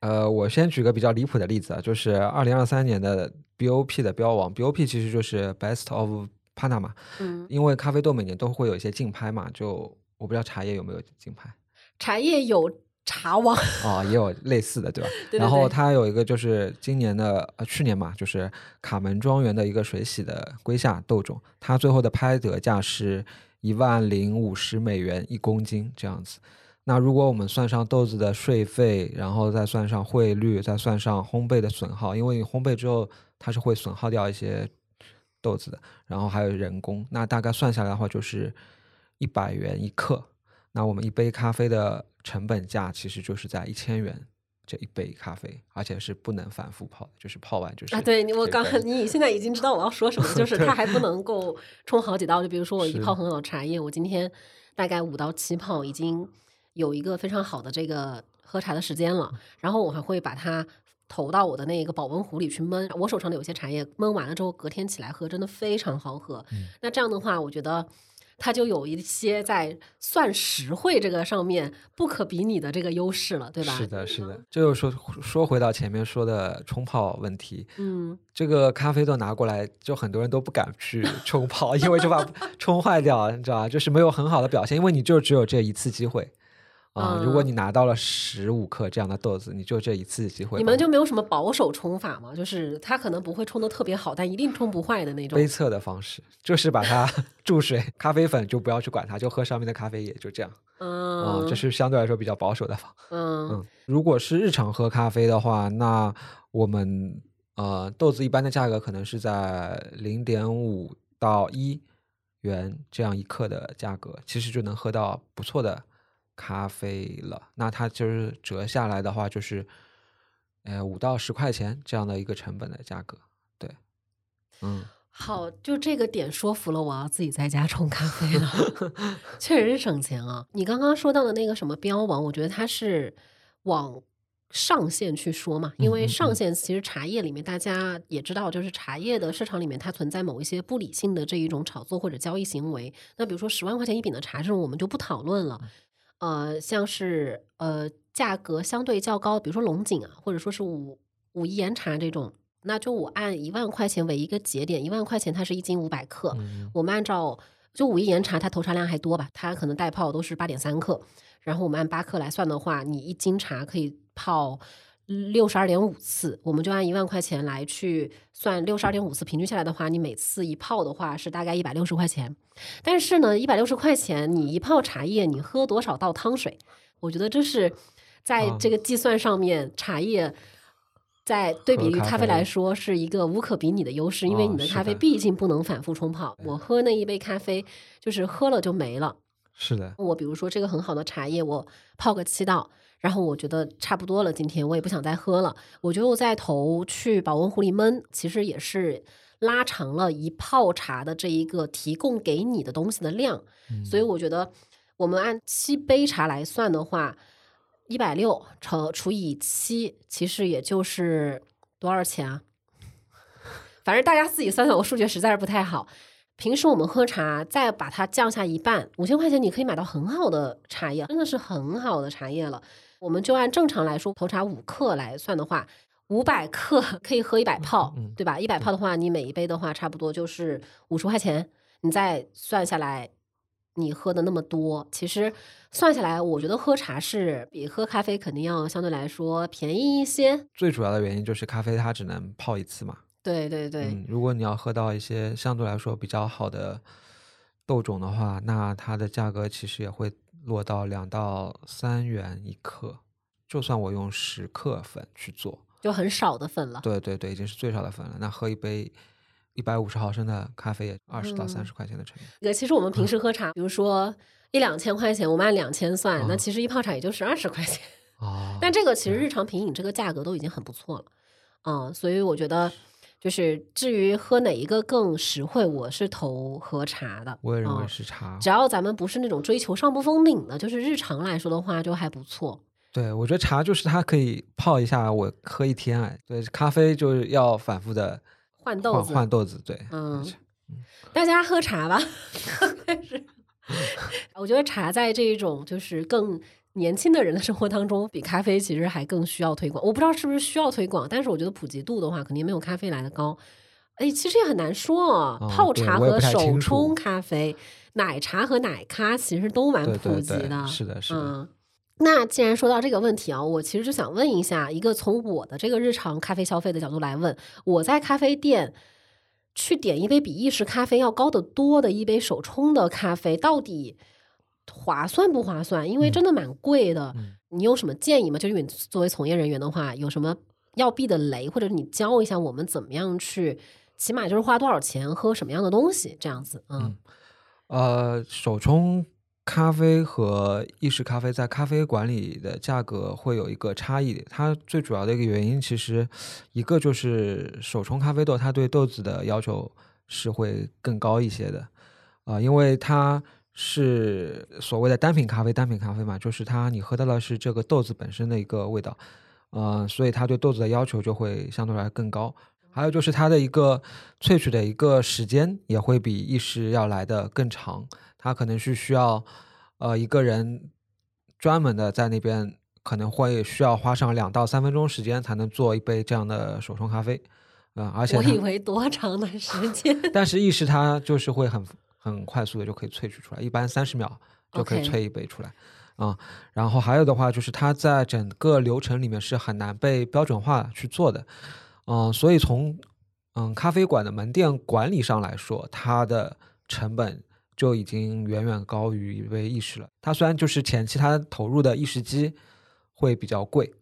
呃，我先举个比较离谱的例子啊，就是二零二三年的 BOP 的标王，BOP 其实就是 Best of Panama，嗯，因为咖啡豆每年都会有一些竞拍嘛，就我不知道茶叶有没有竞拍茶叶有茶王，啊、也有类似的，对吧？对对然后它有一个就是今年的呃去年嘛，就是卡门庄园的一个水洗的龟夏豆种，它最后的拍得价是一万零五十美元一公斤这样子。那如果我们算上豆子的税费，然后再算上汇率，再算上烘焙的损耗，因为你烘焙之后它是会损耗掉一些豆子的，然后还有人工，那大概算下来的话就是一百元一克。那我们一杯咖啡的成本价其实就是在一千元这一杯咖啡，而且是不能反复泡，就是泡完就是啊，对你我刚你 现在已经知道我要说什么，就是它还不能够冲好几道。就比如说我一泡很好的茶叶，我今天大概五到七泡，已经有一个非常好的这个喝茶的时间了。然后我还会把它投到我的那个保温壶里去焖。我手上的有些茶叶焖完了之后，隔天起来喝，真的非常好喝。嗯那这样的话，我觉得。它就有一些在算实惠这个上面不可比拟的这个优势了，对吧？是的，是的。这就说说回到前面说的冲泡问题，嗯，这个咖啡豆拿过来，就很多人都不敢去冲泡，因为就怕 冲坏掉，你知道吧？就是没有很好的表现，因为你就只有这一次机会啊、如果嗯你拿到了十五克这样的豆子，你就这一次机会。你们就没有什么保守冲法吗？就是它可能不会冲的特别好，但一定冲不坏的那种杯。测的方式，就是把它 注水，咖啡粉就不要去管它，就喝上面的咖啡液，就这样啊、嗯，这是相对来说比较保守的方。嗯嗯，如果是日常喝咖啡的话，那我们呃豆子一般的价格可能是在零点五到一元这样一克的价格，其实就能喝到不错的咖啡了。那它就是折下来的话，就是呃五到十块钱这样的一个成本的价格。对，嗯，好，就这个点说服了我要自己在家冲咖啡了，确实是省钱啊。你刚刚说到的那个什么标王，我觉得它是往上限去说嘛，因为上限其实茶叶里面大家也知道，就是茶叶的市场里面它存在某一些不理性的这一种炒作或者交易行为。那比如说十万块钱一饼的茶这种，我们就不讨论了。呃，像是呃价格相对较高，比如说龙井啊，或者说是武武夷岩茶这种，那就我按一万块钱为一个节点，一万块钱它是一斤五百克，嗯。我们按照就武夷岩茶它投茶量还多吧，它可能带泡都是八点三克，然后我们按八克来算的话，你一斤茶可以泡六十二点五次，我们就按一万块钱来去算六十二点五次，平均下来的话，你每次一泡的话是大概一百六十块钱。但是呢，一百六十块钱你一泡茶叶，你喝多少倒汤水？我觉得这是在啊这个计算上面，茶叶。在对比于咖啡来说，是一个无可比拟的优势，因为哦你的咖啡毕竟不能反复冲泡。我喝那一杯咖啡，就是喝了就没了。是的，我比如说这个很好的茶叶，我泡个七道，然后我觉得差不多了，今天我也不想再喝了，我觉得我再投去保温壶里焖，其实也是拉长了一泡茶的这一个提供给你的东西的量，嗯所以我觉得我们按七杯茶来算的话，一百六乘除以七，其实也就是多少钱啊？反正大家自己算算，我数学实在是不太好。平时我们喝茶，再把它降下一半，五千块钱你可以买到很好的茶叶，真的是很好的茶叶了。我们就按正常来说，头茶五克来算的话，五百克可以喝一百泡，对吧？一百泡的话，你每一杯的话，差不多就是五十块钱。你再算下来，你喝的那么多，其实算下来，我觉得喝茶是比喝咖啡肯定要相对来说便宜一些。最主要的原因就是咖啡它只能泡一次嘛。对对对，嗯，如果你要喝到一些相对来说比较好的豆种的话，那它的价格其实也会落到两到三元一克。就算我用十克粉去做，就很少的粉了。对对对，已经是最少的粉了。那喝一杯一百五十毫升的咖啡也二十到三嗯十块钱的成本。呃，其实我们平时喝茶，比如说一两千块钱，我们按两千算，那啊其实一泡茶也就是二十块钱。哦，但这个其实日常品饮这个价格都已经很不错了，嗯，所以我觉得就是至于喝哪一个更实惠，我是投喝茶的。我也认为嗯是茶。只要咱们不是那种追求上不封顶的，就是日常来说的话，就还不错。对，我觉得茶就是它可以泡一下，我喝一天哎。对，咖啡就是要反复的换换豆子，换豆子，对，嗯大家喝茶吧。是 我觉得茶在这一种就是更年轻的人的生活当中，比咖啡其实还更需要推广。我不知道是不是需要推广，但是我觉得普及度的话，肯定没有咖啡来的高。哎，其实也很难说哦。哦泡茶和手冲咖啡，奶茶和奶咖其实都蛮对普对对及的。是的，是的。嗯，那既然说到这个问题啊，我其实就想问一下，一个从我的这个日常咖啡消费的角度来问，我在咖啡店去点一杯比意式咖啡要高得多的一杯手冲的咖啡，到底划算不划算？因为嗯真的蛮贵的。嗯你有什么建议吗？就是你作为从业人员的话，有什么要避的雷，或者你教一下我们怎么样去，起码就是花多少钱喝什么样的东西这样子。嗯呃，手冲咖啡和意式咖啡在咖啡馆里的价格会有一个差异，它最主要的一个原因，其实一个就是手冲咖啡豆，它对豆子的要求是会更高一些的，啊、因为它是所谓的单品咖啡，单品咖啡嘛，就是它你喝到的是这个豆子本身的一个味道，呃，所以它对豆子的要求就会相对来更高。还有就是它的一个萃取的一个时间也会比意式要来的更长，它可能是需要呃一个人专门的在那边可能会需要花上两到三分钟时间才能做一杯这样的手冲咖啡，啊、而且我以为多长的时间？但是意式它就是会很很快速的就可以萃取出来，一般三十秒就可以萃一杯出来啊、然后还有的话就是它在整个流程里面是很难被标准化去做的，嗯、所以从嗯咖啡馆的门店管理上来说，它的成本就已经远远高于一杯意式了。它虽然就是前期它投入的意式机会比较贵，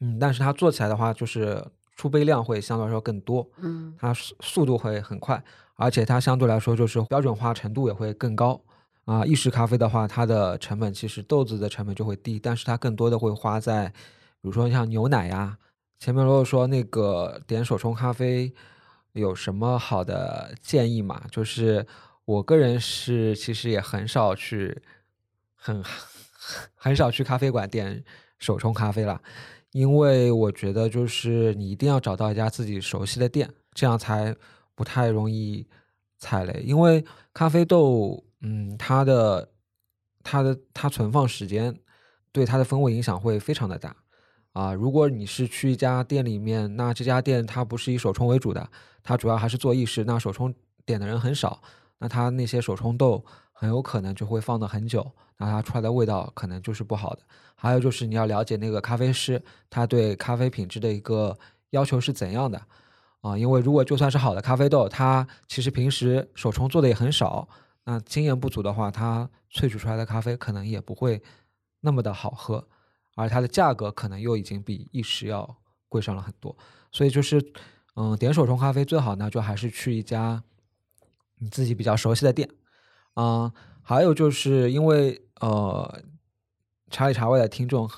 嗯，但是它做起来的话，就是出杯量会相对来说更多，嗯它速速度会很快，而且它相对来说就是标准化程度也会更高。啊，意式咖啡的话，它的成本其实豆子的成本就会低，但是它更多的会花在，比如说像牛奶呀。前面如果说那个点手冲咖啡有什么好的建议嘛？就是我个人是其实也很少去，很很少去咖啡馆点手冲咖啡了，因为我觉得就是你一定要找到一家自己熟悉的店，这样才不太容易踩雷。因为咖啡豆，嗯，它的它的它存放时间对它的风味影响会非常的大啊。如果你是去一家店里面，那这家店它不是以手冲为主的，它主要还是做意式，那手冲点的人很少，那它那些手冲豆很有可能就会放的很久，那它出来的味道可能就是不好的。还有就是你要了解那个咖啡师他对咖啡品质的一个要求是怎样的啊？因为如果就算是好的咖啡豆，它其实平时手冲做的也很少，那经验不足的话，它萃取出来的咖啡可能也不会那么的好喝，而它的价格可能又已经比意式要贵上了很多。所以就是，嗯，点手冲咖啡最好呢，就还是去一家你自己比较熟悉的店。啊、还有就是因为呃，茶里茶外的听众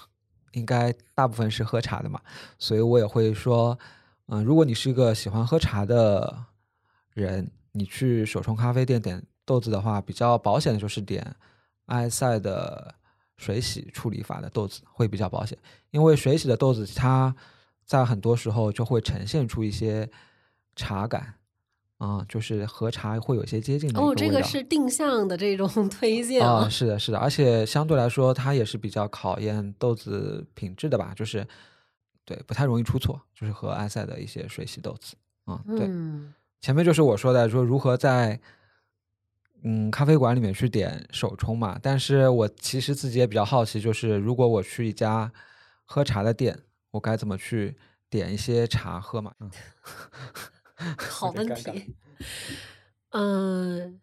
应该大部分是喝茶的嘛，所以我也会说，嗯、如果你是一个喜欢喝茶的人，你去手冲咖啡店点豆子的话，比较保险的就是点埃塞的水洗处理法的豆子会比较保险，因为水洗的豆子它在很多时候就会呈现出一些茶感。啊、就是和茶会有一些接近的哦，这个是定向的这种 推荐啊、啊。是的，是的，而且相对来说，它也是比较考验豆子品质的吧，就是对不太容易出错，就是和埃塞的一些水洗豆子啊、对，嗯前面就是我说的，说如何在嗯咖啡馆里面去点手冲嘛，但是我其实自己也比较好奇，就是如果我去一家喝茶的店，我该怎么去点一些茶喝嘛？嗯，好问题。嗯，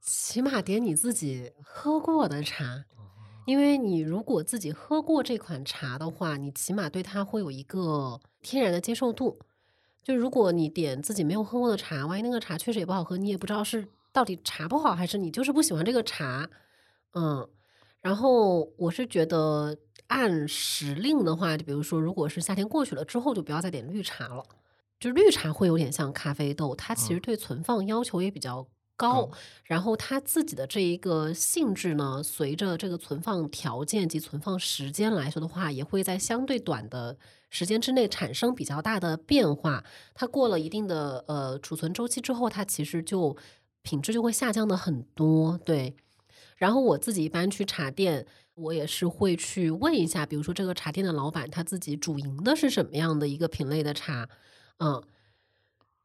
起码点你自己喝过的茶，因为你如果自己喝过这款茶的话，你起码对它会有一个天然的接受度。就如果你点自己没有喝过的茶，万一那个茶确实也不好喝，你也不知道是到底茶不好，还是你就是不喜欢这个茶。嗯，然后我是觉得按时令的话，就比如说，如果是夏天过去了之后，就不要再点绿茶了。就绿茶会有点像咖啡豆，它其实嗯对存放要求也比较高，然后它自己的这一个性质呢，随着这个存放条件及存放时间来说的话，也会在相对短的时间之内产生比较大的变化。它过了一定的呃储存周期之后，它其实就品质就会下降的很多。对，然后我自己一般去茶店，我也是会去问一下，比如说这个茶店的老板他自己主营的是什么样的一个品类的茶，嗯，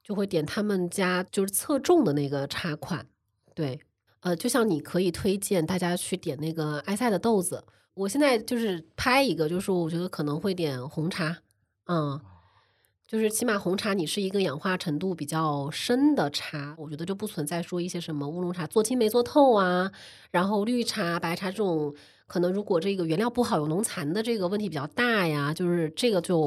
就会点他们家就是侧重的那个茶款。对，呃，就像你可以推荐大家去点那个埃塞的豆子，我现在就是拍一个，就是我觉得可能会点红茶，嗯。就是起码红茶，你是一个氧化程度比较深的茶，我觉得就不存在说一些什么乌龙茶做青没做透啊，然后绿茶、白茶这种可能如果这个原料不好有农残的这个问题比较大呀，就是这个就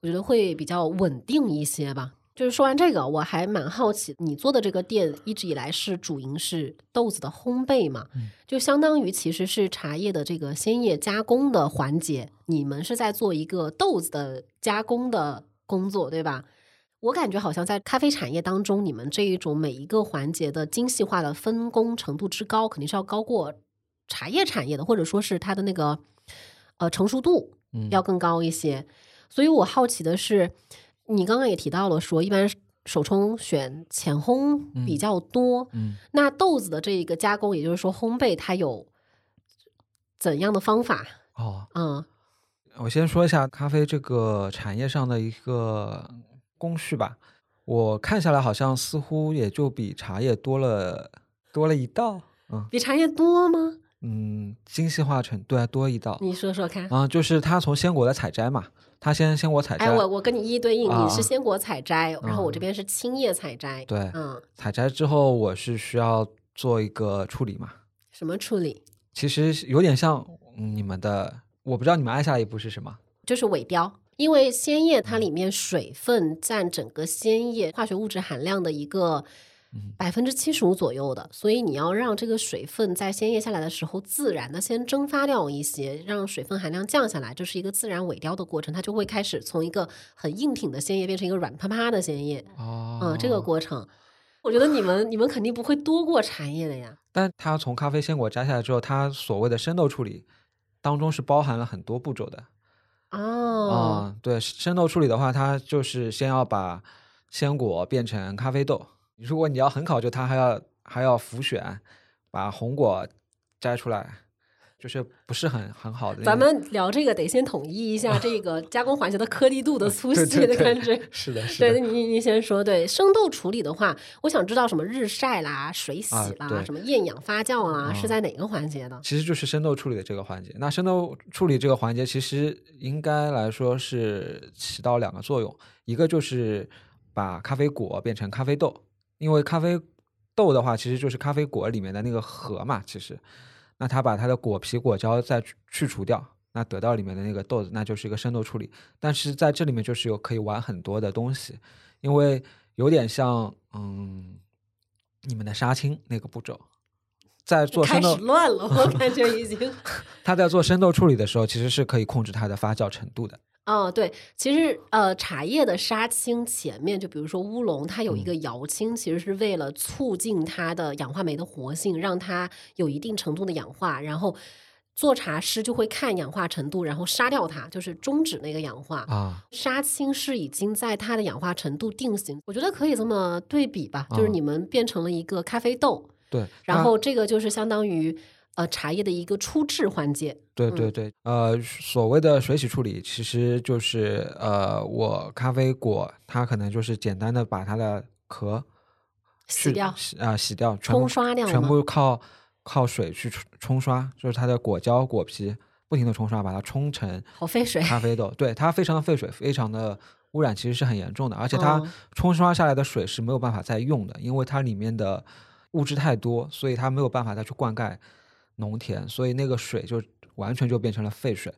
我觉得会比较稳定一些吧。就是说完这个，我还蛮好奇，你做的这个店一直以来是主营是豆子的烘焙嘛？嗯就相当于其实是茶叶的这个鲜叶加工的环节，你们是在做一个豆子的加工的工作，对吧？我感觉好像在咖啡产业当中，你们这一种每一个环节的精细化的分工程度之高，肯定是要高过茶叶产业的，或者说是它的那个呃成熟度嗯要更高一些。所以我好奇的是，你刚刚也提到了说，一般手冲选浅烘比较多，嗯那豆子的这个加工，也就是说烘焙，它有怎样的方法？哦，嗯我先说一下咖啡这个产业上的一个工序吧。我看下来好像似乎也就比茶叶多了多了一道，嗯比茶叶多吗？嗯，精细化程对啊多一道你说说看。啊，就是它从鲜果的采摘嘛，它先鲜果采摘，哎，我我跟你一一对应，啊你是鲜果采摘，然后我嗯这边是青叶采摘。对嗯，采摘之后我是需要做一个处理嘛，什么处理？其实有点像嗯你们的，我不知道你们按下一步是什么。就是尾雕，因为鲜叶它里面水分占整个鲜叶化学物质含量的一个嗯百分之七十五左右的，所以你要让这个水分在鲜叶下来的时候自然的先蒸发掉一些，让水分含量降下来，这是一个自然萎凋的过程，它就会开始从一个很硬挺的鲜叶变成一个软趴趴的鲜叶，哦，嗯，这个过程。我觉得你们你们肯定不会多过茶叶的呀，但它从咖啡鲜果摘下来之后，它所谓的生豆处理当中是包含了很多步骤的。哦，啊、对，生豆处理的话，它就是先要把鲜果变成咖啡豆。如果你要很考究，它还要还要浮选，把红果摘出来，就是不是很很好的咱。们聊这个得先统一一下这个加工环节的颗粒度的粗细的感觉。是的，是对，的对。你你先说，对生豆处理的话，我想知道什么日晒啦、水洗啊啦、对什么厌氧发酵啊，啊是在哪个环节的？其实就是生豆处理的这个环节。那生豆处理这个环节，其实应该来说是起到两个作用，一个就是把咖啡果变成咖啡豆，因为咖啡豆的话，其实就是咖啡果里面的那个核嘛，其实，那它把它的果皮、果胶再去去除掉，那得到里面的那个豆子，那就是一个生豆处理。但是在这里面就是有可以玩很多的东西，因为有点像嗯你们的杀青那个步骤。在做开生豆始乱了，我感觉已经。他在做生豆处理的时候，其实是可以控制它的发酵程度的。哦，对，其实呃，茶叶的杀青前面，就比如说乌龙，它有一嗯。个摇青，其实是为了促进它的氧化酶的活性，让它有一定程度的氧化，然后做茶师就会看氧化程度，然后杀掉它，就是终止那个氧化。啊，杀青是已经在它的氧化程度定型，我觉得可以这么对比吧，就是啊。你们变成了一个咖啡豆，对，然后这个就是相当于呃茶叶的一个初制环节。嗯对对对，呃，所谓的水洗处理，其实就是呃，我咖啡果它可能就是简单的把它的壳洗掉洗啊、洗掉，全冲刷掉全部靠靠水去冲冲刷，就是它的果胶、果皮不停的冲刷，把它冲成好费水，咖 啡豆。对，它非常的费水，非常的污染，其实是很严重的，而且它嗯冲刷下来的水是没有办法再用的，因为它里面的物质太多，所以它没有办法再去灌溉农田，所以那个水就完全就变成了废水。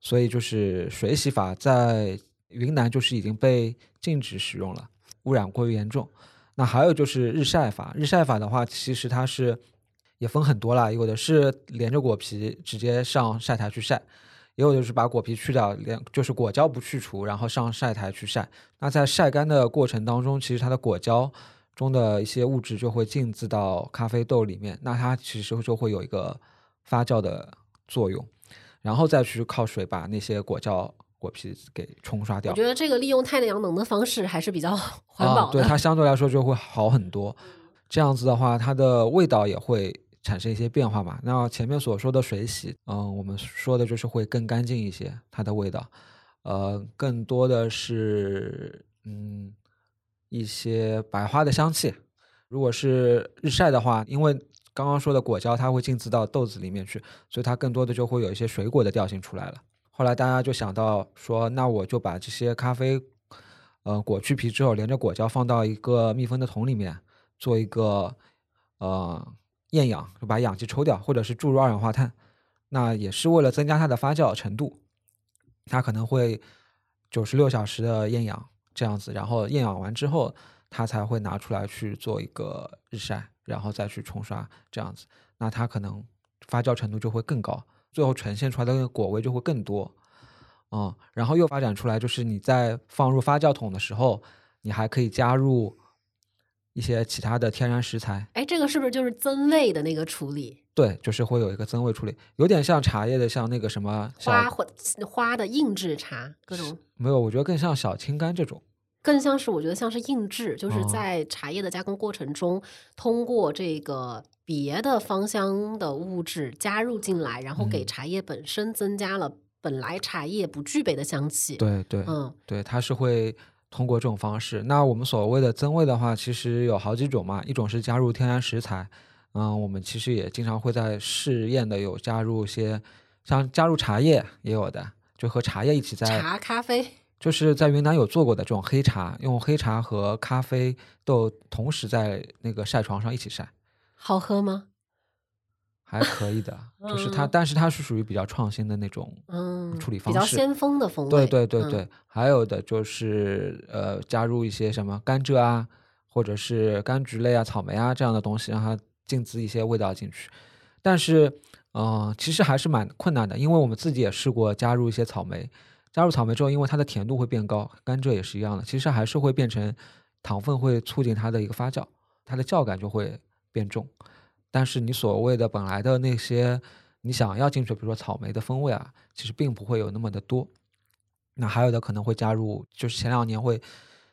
所以就是水洗法在云南就是已经被禁止使用了，污染过于严重。那还有就是日晒法，日晒法的话，其实它是也分很多啦，有的是连着果皮直接上晒台去晒，也有就是把果皮去掉，连就是果胶不去除，然后上晒台去晒。那在晒干的过程当中，其实它的果胶中的一些物质就会浸渍到咖啡豆里面，那它其实就会有一个发酵的作用，然后再去靠水把那些果胶、果皮给冲刷掉我觉。得这个利用太阳能的方式还是比较 环保啊，的。对它相对来说就会好很多。这样子的话，它的味道也会产生一些变化嘛。那前面所说的水洗，嗯，我们说的就是会更干净一些，它的味道，呃，更多的是嗯一些百花的香气。如果是日晒的话，因为刚刚说的果胶它会浸渍到豆子里面去，所以它更多的就会有一些水果的调性出来了。后来大家就想到说，那我就把这些咖啡，呃，果去皮之后，连着果胶放到一个密封的桶里面，做一个呃厌氧，就把氧气抽掉，或者是注入二氧化碳，那也是为了增加它的发酵程度。它可能会九十六小时的厌氧，这样子，然后厌氧完之后，它才会拿出来去做一个日晒，然后再去冲刷这样子，那它可能发酵程度就会更高，最后呈现出来的那个果味就会更多。嗯，然后又发展出来，就是你在放入发酵桶的时候，你还可以加入一些其他的天然食材。哎，这个是不是就是增味的那个处理？对，就是会有一个增味处理，有点像茶叶的，像那个什么花小或花的硬制茶，各种没有，我觉得更像小青柑这种。更像是我觉得像是硬制，就是哦在茶叶的加工过程中，通过这个别的芳香的物质加入进来，然后给嗯茶叶本身增加了本来茶叶不具备的香气。，对对，嗯对，它是会通过这种方式。那我们所谓的增味的话，其实有好几种嘛，一种是加入天然食材，嗯，我们其实也经常会在试验的有加入一些，像加入茶叶也有的，就和茶叶一起在，茶、咖啡，就是在云南有做过的这种黑茶，用黑茶和咖啡豆同时在那个晒床上一起晒，好喝吗？还可以的，就是它，嗯但是它是属于比较创新的那种嗯，处理比方式较先锋的风味。对对对嗯对，还有的就是呃，加入一些什么甘蔗啊，或者是柑橘类啊、草莓啊这样的东西，让它浸滋一些味道进去。但是，嗯、其实还是蛮困难的，因为我们自己也试过加入一些草莓，加入草莓之后，因为它的甜度会变高，甘蔗也是一样的，其实还是会变成糖分会促进它的一个发酵，它的酵感就会变重。但是你所谓的本来的那些你想要进去，比如说草莓的风味啊，其实并不会有那么的多。那还有的可能会加入，就是前两年会，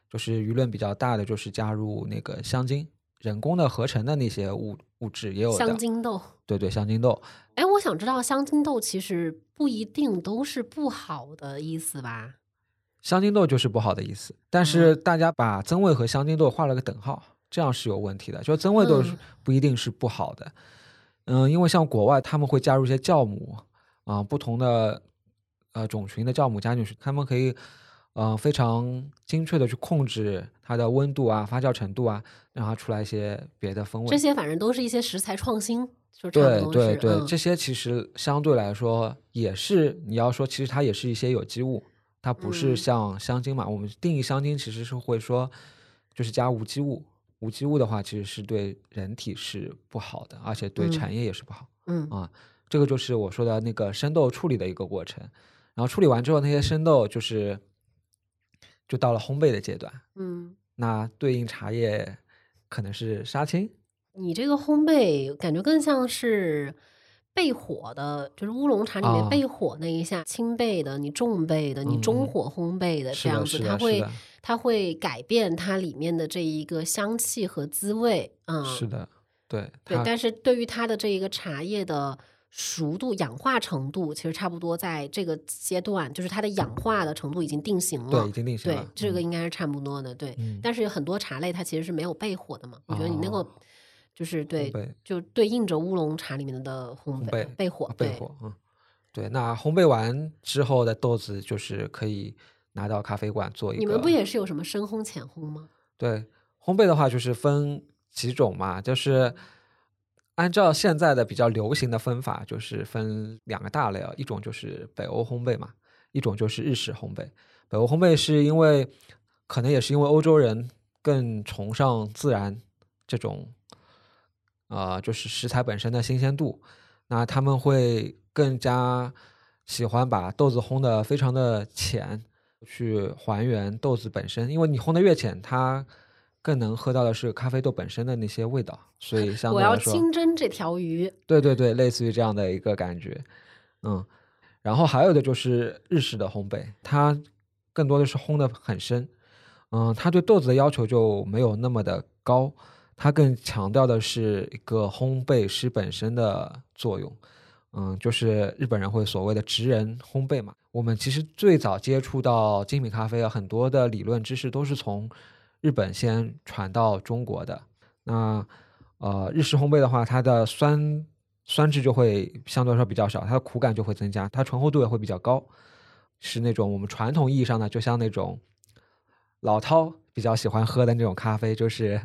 就是舆论比较大的，就是加入那个香精，人工的合成的那些物物质也有。香精豆。对对，香精豆。哎，我想知道香精豆其实不一定都是不好的意思吧？香精豆就是不好的意思，但是大家把增味和香精豆画了个等号，这样是有问题的。就增味豆是嗯不一定是不好的，嗯，因为像国外他们会加入一些酵母啊、不同的呃种群的酵母加进去，他们可以呃非常精确的去控制它的温度啊、发酵程度啊，让它出来一些别的风味。这些反正都是一些食材创新，就差对对对，嗯这些其实相对来说也是你要说，其实它也是一些有机物，它不是嗯像香精嘛。我们定义香精其实是会说，就是加无机物。无机物的话，其实是对人体是不好的，而且对嗯产业也是不好。嗯啊这个就是我说的那个生豆处理的一个过程。然后处理完之后，那些生豆就是就到了烘焙的阶段。嗯，那对应茶叶可能是杀青，你这个烘焙感觉更像是焙火的，就是乌龙茶里面啊焙火那一下，轻焙的、你重焙的、你中火烘焙的这样子，它会它会改变它里面的这一个香气和滋味。嗯，是的，对对，但是对于它的这一个茶叶的熟度、氧化程度，其实差不多在这个阶段，就是它的氧化的程度已经定型了。对已经定型了对了。这个嗯应该是差不多的。对，嗯但是有很多茶类它其实是没有焙火的嘛。我觉得你那个哦就是对，就对应着乌龙茶里面的烘焙烘焙焙火焙火，嗯，对。那烘焙完之后的豆子就是可以拿到咖啡馆做一个。你们不也是有什么深烘、浅烘吗？对，烘焙的话就是分几种嘛，就是按照现在的比较流行的分法，就是分两个大类啊，一种就是北欧烘焙嘛，一种就是日式烘焙。北欧烘焙是因为可能也是因为欧洲人更崇尚自然这种，呃，就是食材本身的新鲜度，那他们会更加喜欢把豆子烘得非常的浅，去还原豆子本身，因为你烘得越浅，它更能喝到的是咖啡豆本身的那些味道，所以相我要对来说，清蒸这条鱼。对对对，类似于这样的一个感觉，嗯，然后还有的就是日式的烘焙，它更多的是烘得很深，嗯，它对豆子的要求就没有那么的高，它更强调的是一个烘焙师本身的作用，嗯，就是日本人会所谓的职人烘焙嘛。我们其实最早接触到精品咖啡啊，很多的理论知识都是从日本先传到中国的。那呃，日式烘焙的话，它的酸酸质就会相对来说比较少，它的苦感就会增加，它醇厚度也会比较高，是那种我们传统意义上的，就像那种老饕比较喜欢喝的那种咖啡，就是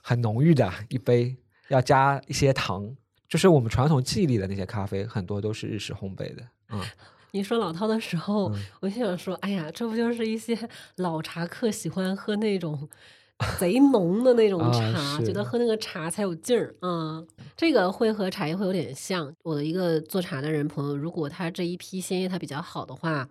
很浓郁的一杯，要加一些糖。就是我们传统记忆里的那些咖啡，很多都是日式烘焙的，嗯，你说老饕的时候，嗯我就想说，哎呀，这不就是一些老茶客喜欢喝那种贼浓的那种啊茶，是觉得喝那个茶才有劲儿。嗯，这个会和茶叶会有点像。我的一个做茶的人朋友，如果他这一批鲜叶它比较好的话。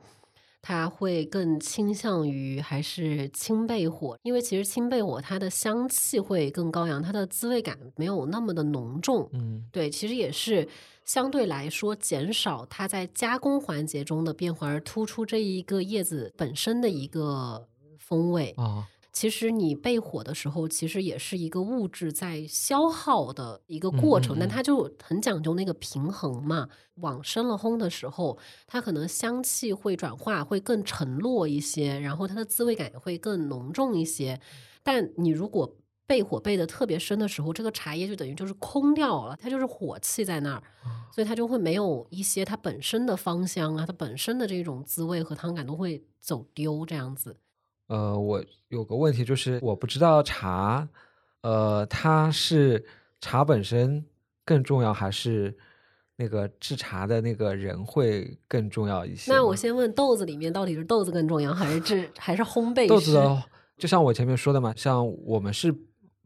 他会更倾向于还是青焙火，因为其实青焙火它的香气会更高扬，它的滋味感没有那么的浓重。嗯对，其实也是相对来说减少它在加工环节中的变化，而突出这一个叶子本身的一个风味。啊其实你焙火的时候，其实也是一个物质在消耗的一个过程，嗯嗯嗯但它就很讲究那个平衡嘛。往深了烘的时候，它可能香气会转化，会更沉落一些，然后它的滋味感也会更浓重一些。但你如果焙火焙的特别深的时候，这个茶叶就等于就是空掉了，它就是火气在那儿，所以它就会没有一些它本身的芳香啊，它本身的这种滋味和汤感都会走丢，这样子。呃，我有个问题就是，我不知道茶，呃，它是茶本身更重要，还是那个制茶的那个人会更重要一些？那我先问豆子里面到底是豆子更重要，还是制还是烘焙豆子的，就像我前面说的嘛，像我们是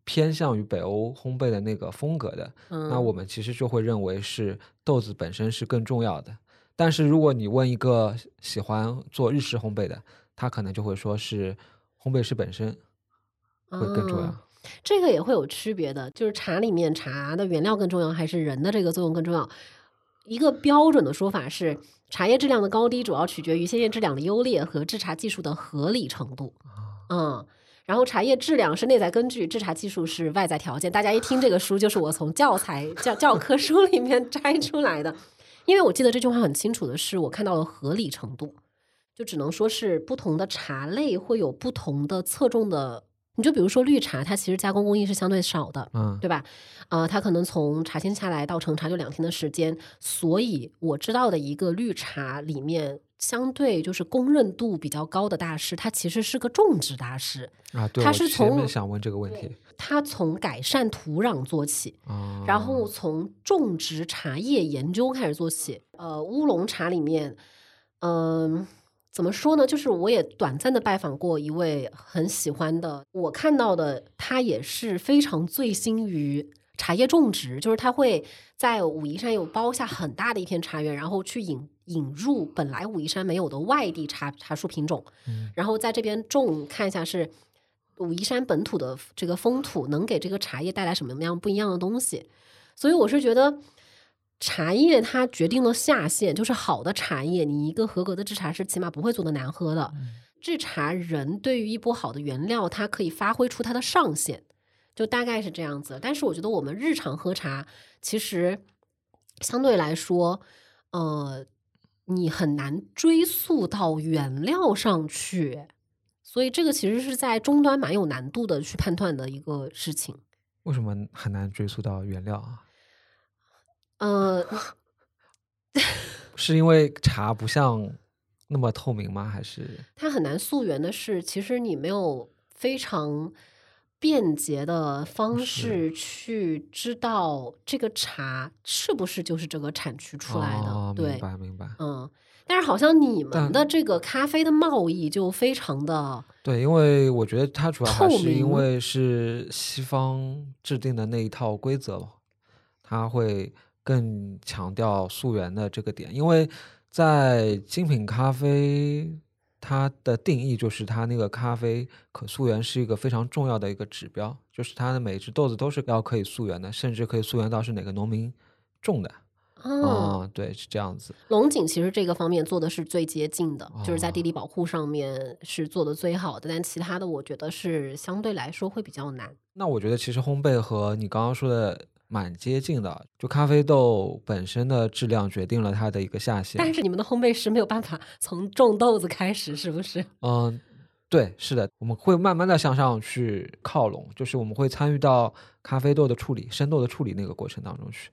偏向于北欧烘焙的那个风格的，嗯，那我们其实就会认为是豆子本身是更重要的。但是如果你问一个喜欢做日式烘焙的，他可能就会说是烘焙师本身会更重要。嗯这个也会有区别的，就是茶里面茶的原料更重要，还是人的这个作用更重要？一个标准的说法是，茶叶质量的高低主要取决于鲜叶质量的优劣和制茶技术的合理程度。嗯，然后茶叶质量是内在根据，制茶技术是外在条件。大家一听这个书，就是我从教材教教科书里面摘出来的，因为我记得这句话很清楚的是，我看到了合理程度，就只能说是不同的茶类会有不同的侧重的。你就比如说绿茶，它其实加工工艺是相对少的，嗯，对吧？呃，它可能从茶青下来到成茶就两天的时间，所以我知道的一个绿茶里面，相对就是公认度比较高的大师，他其实是个种植大师，啊，对，他是从面想问这个问题他从改善土壤做起，啊，然后从种植茶叶研究开始做起。呃，乌龙茶里面，嗯、怎么说呢？就是我也短暂的拜访过一位很喜欢的，我看到的他也是非常醉心于茶叶种植，就是他会在武夷山有包下很大的一片茶园，然后去引引入本来武夷山没有的外地茶茶树品种，嗯然后在这边种，看一下是武夷山本土的这个风土能给这个茶叶带来什么样不一样的东西。所以我是觉得，茶叶它决定了下限，就是好的茶叶，你一个合格的制茶师起码不会做的难喝的。制茶人对于一波好的原料，它可以发挥出它的上限，就大概是这样子。但是我觉得我们日常喝茶，其实相对来说，呃，你很难追溯到原料上去，所以这个其实是在终端蛮有难度的去判断的一个事情。为什么很难追溯到原料啊？呃 是因为茶不像那么透明吗？还是它很难溯源的是，其实你没有非常便捷的方式去知道这个茶是不是就是这个产区出来的。哦、对明，白明白。嗯。但是好像你们的这个咖啡的贸易就非常的，对，因为我觉得它主要还是因为是西方制定的那一套规则，它会更强调溯源的这个点。因为在精品咖啡，它的定义就是它那个咖啡可溯源是一个非常重要的一个指标，就是它的每一只豆子都是要可以溯源的，甚至可以溯源到是哪个农民种的。嗯，啊、对，是这样子。龙井其实这个方面做的是最接近的，就是在哦地理保护上面是做的最好的，但其他的我觉得是相对来说会比较难。那我觉得其实烘焙和你刚刚说的蛮接近的，就咖啡豆本身的质量决定了它的一个下限。但是你们的烘焙师没有办法从种豆子开始，是不是？嗯，对，是的，我们会慢慢的向上去靠拢，就是我们会参与到咖啡豆的处理、生豆的处理那个过程当中去。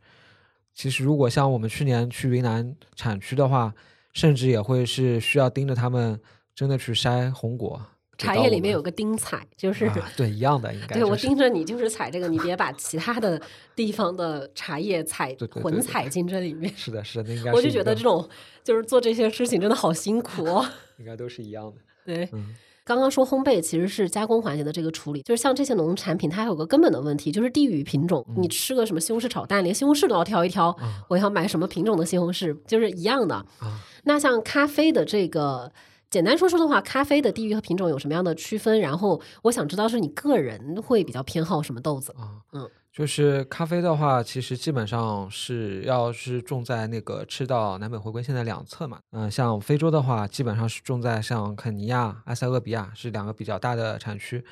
其实，如果像我们去年去云南产区的话，甚至也会是需要盯着他们真的去筛红果，茶叶里面有个丁采，就是、啊、对一样的，应该、对就是、我盯着你就是采这个，你别把其他的地方的茶叶采对对对混采进这里面。是的，是的，那应该我就觉得这种就是做这些事情真的好辛苦哦。应该都是一样的。对，嗯刚刚说烘焙其实是加工环节的这个处理，就是像这些农产品，它还有个根本的问题，就是地域品种。你吃个什么西红柿炒蛋，连西红柿都要挑一挑，啊我要买什么品种的西红柿，就是一样的。啊那像咖啡的这个，简单说说的话，咖啡的地域和品种有什么样的区分？然后我想知道是你个人会比较偏好什么豆子？啊，嗯，就是咖啡的话，其实基本上是要是种在那个赤道南北回归线的两侧嘛。嗯、像非洲的话，基本上是种在像肯尼亚、埃塞俄比亚是两个比较大的产区。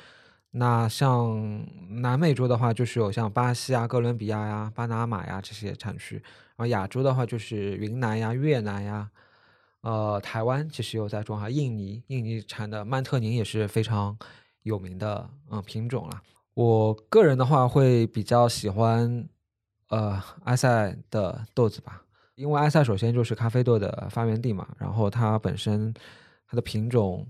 那像南美洲的话，就是有像巴西啊、哥伦比亚呀、巴拿马呀这些产区。然后亚洲的话，就是云南呀、越南呀，呃，台湾其实有在种，哈印尼，印尼产的曼特宁也是非常有名的嗯品种啦。我个人的话会比较喜欢呃埃塞的豆子吧，因为埃塞首先就是咖啡豆的发源地嘛，然后它本身它的品种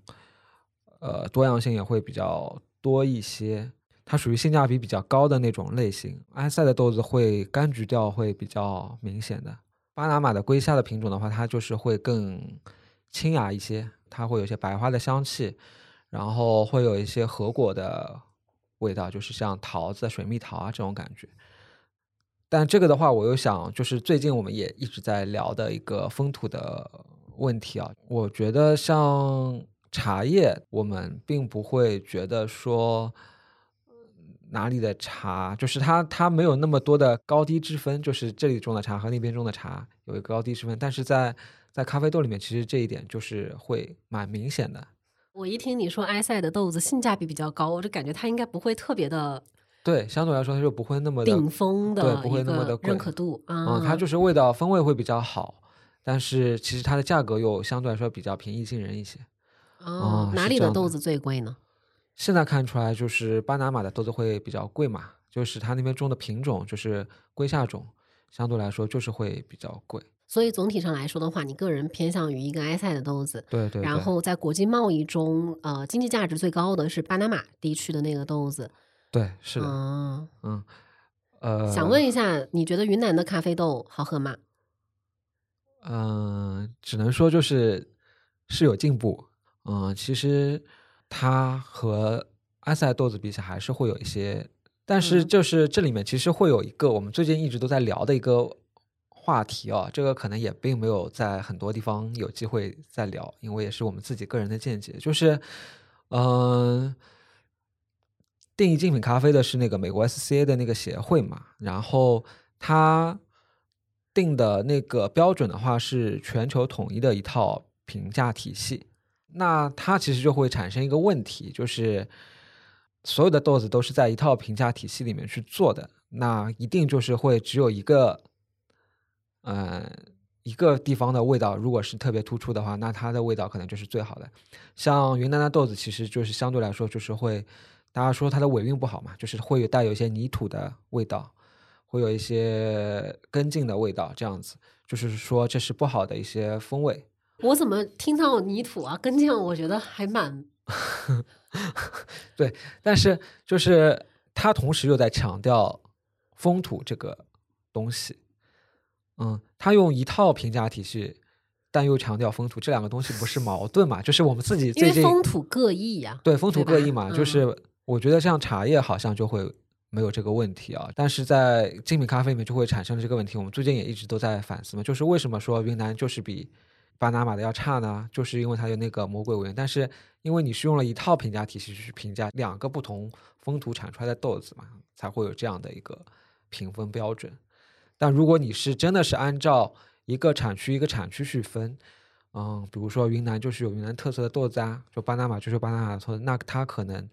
呃多样性也会比较多一些，它属于性价比比较高的那种类型。埃塞的豆子会柑橘调会比较明显的，巴拿马的龟虾的品种的话，它就是会更清雅一些，它会有一些白花的香气，然后会有一些核果的味道，就是像桃子、水蜜桃啊这种感觉。但这个的话，我又想，就是最近我们也一直在聊的一个风土的问题啊。我觉得像茶叶，我们并不会觉得说哪里的茶，就是它它没有那么多的高低之分，就是这里种的茶和那边种的茶有一个高低之分。但是在在咖啡豆里面，其实这一点就是会蛮明显的。我一听你说埃塞的豆子性价比比较高，我就感觉它应该不会特别的对，相对来说它就不会那么的顶峰的对不会那么的贵认可度啊。嗯，它就是味道风味会比较好，但是其实它的价格又相对来说比较平易近人一些。哦哦，哪里的豆子最贵呢？现在看出来就是巴拿马的豆子会比较贵嘛，就是它那边种的品种就是龟下种，相对来说就是会比较贵。所以总体上来说的话，你个人偏向于一个埃塞的豆子，对对对，然后在国际贸易中，呃，经济价值最高的是巴拿马地区的那个豆子。对是的，嗯，嗯，呃，想问一下，你觉得云南的咖啡豆好喝吗？嗯、只能说就是是有进步。嗯、其实它和埃塞豆子比起来还是会有一些，但是嗯就是这里面其实会有一个我们最近一直都在聊的一个话题哦，这个可能也并没有在很多地方有机会再聊，因为也是我们自己个人的见解，就是嗯。定义精品咖啡的是那个美国 SCA 的那个协会嘛，然后它定的那个标准的话是全球统一的一套评价体系，那它其实就会产生一个问题，就是所有的豆子都是在一套评价体系里面去做的，那一定就是会只有一个，呃，一个地方的味道如果是特别突出的话，那它的味道可能就是最好的。像云南的豆子，其实就是相对来说就是会，大家说它的尾韵不好嘛，就是会有带有一些泥土的味道，会有一些根茎的味道，这样子，就是说这是不好的一些风味。我怎么听到泥土啊、根茎，我觉得还蛮对但是就是他同时又在强调风土这个东西，嗯，他用一套评价体系，但又强调风土，这两个东西不是矛盾嘛？就是我们自己最近风土各异呀、对风土各异嘛，就嗯是我觉得像茶叶好像就会没有这个问题啊，但是在精品咖啡里面就会产生这个问题。我们最近也一直都在反思嘛，就是为什么说云南就是比巴拿马的要差呢？就是因为它有那个魔鬼纹，但是因为你是用了一套评价体系去评价两个不同风土产出来的豆子嘛，才会有这样的一个评分标准。但如果你是真的是按照一个产区一个产区去分，嗯，比如说云南就是有云南特色的豆子啊，就巴拿马就是巴拿马的豆子，那它可能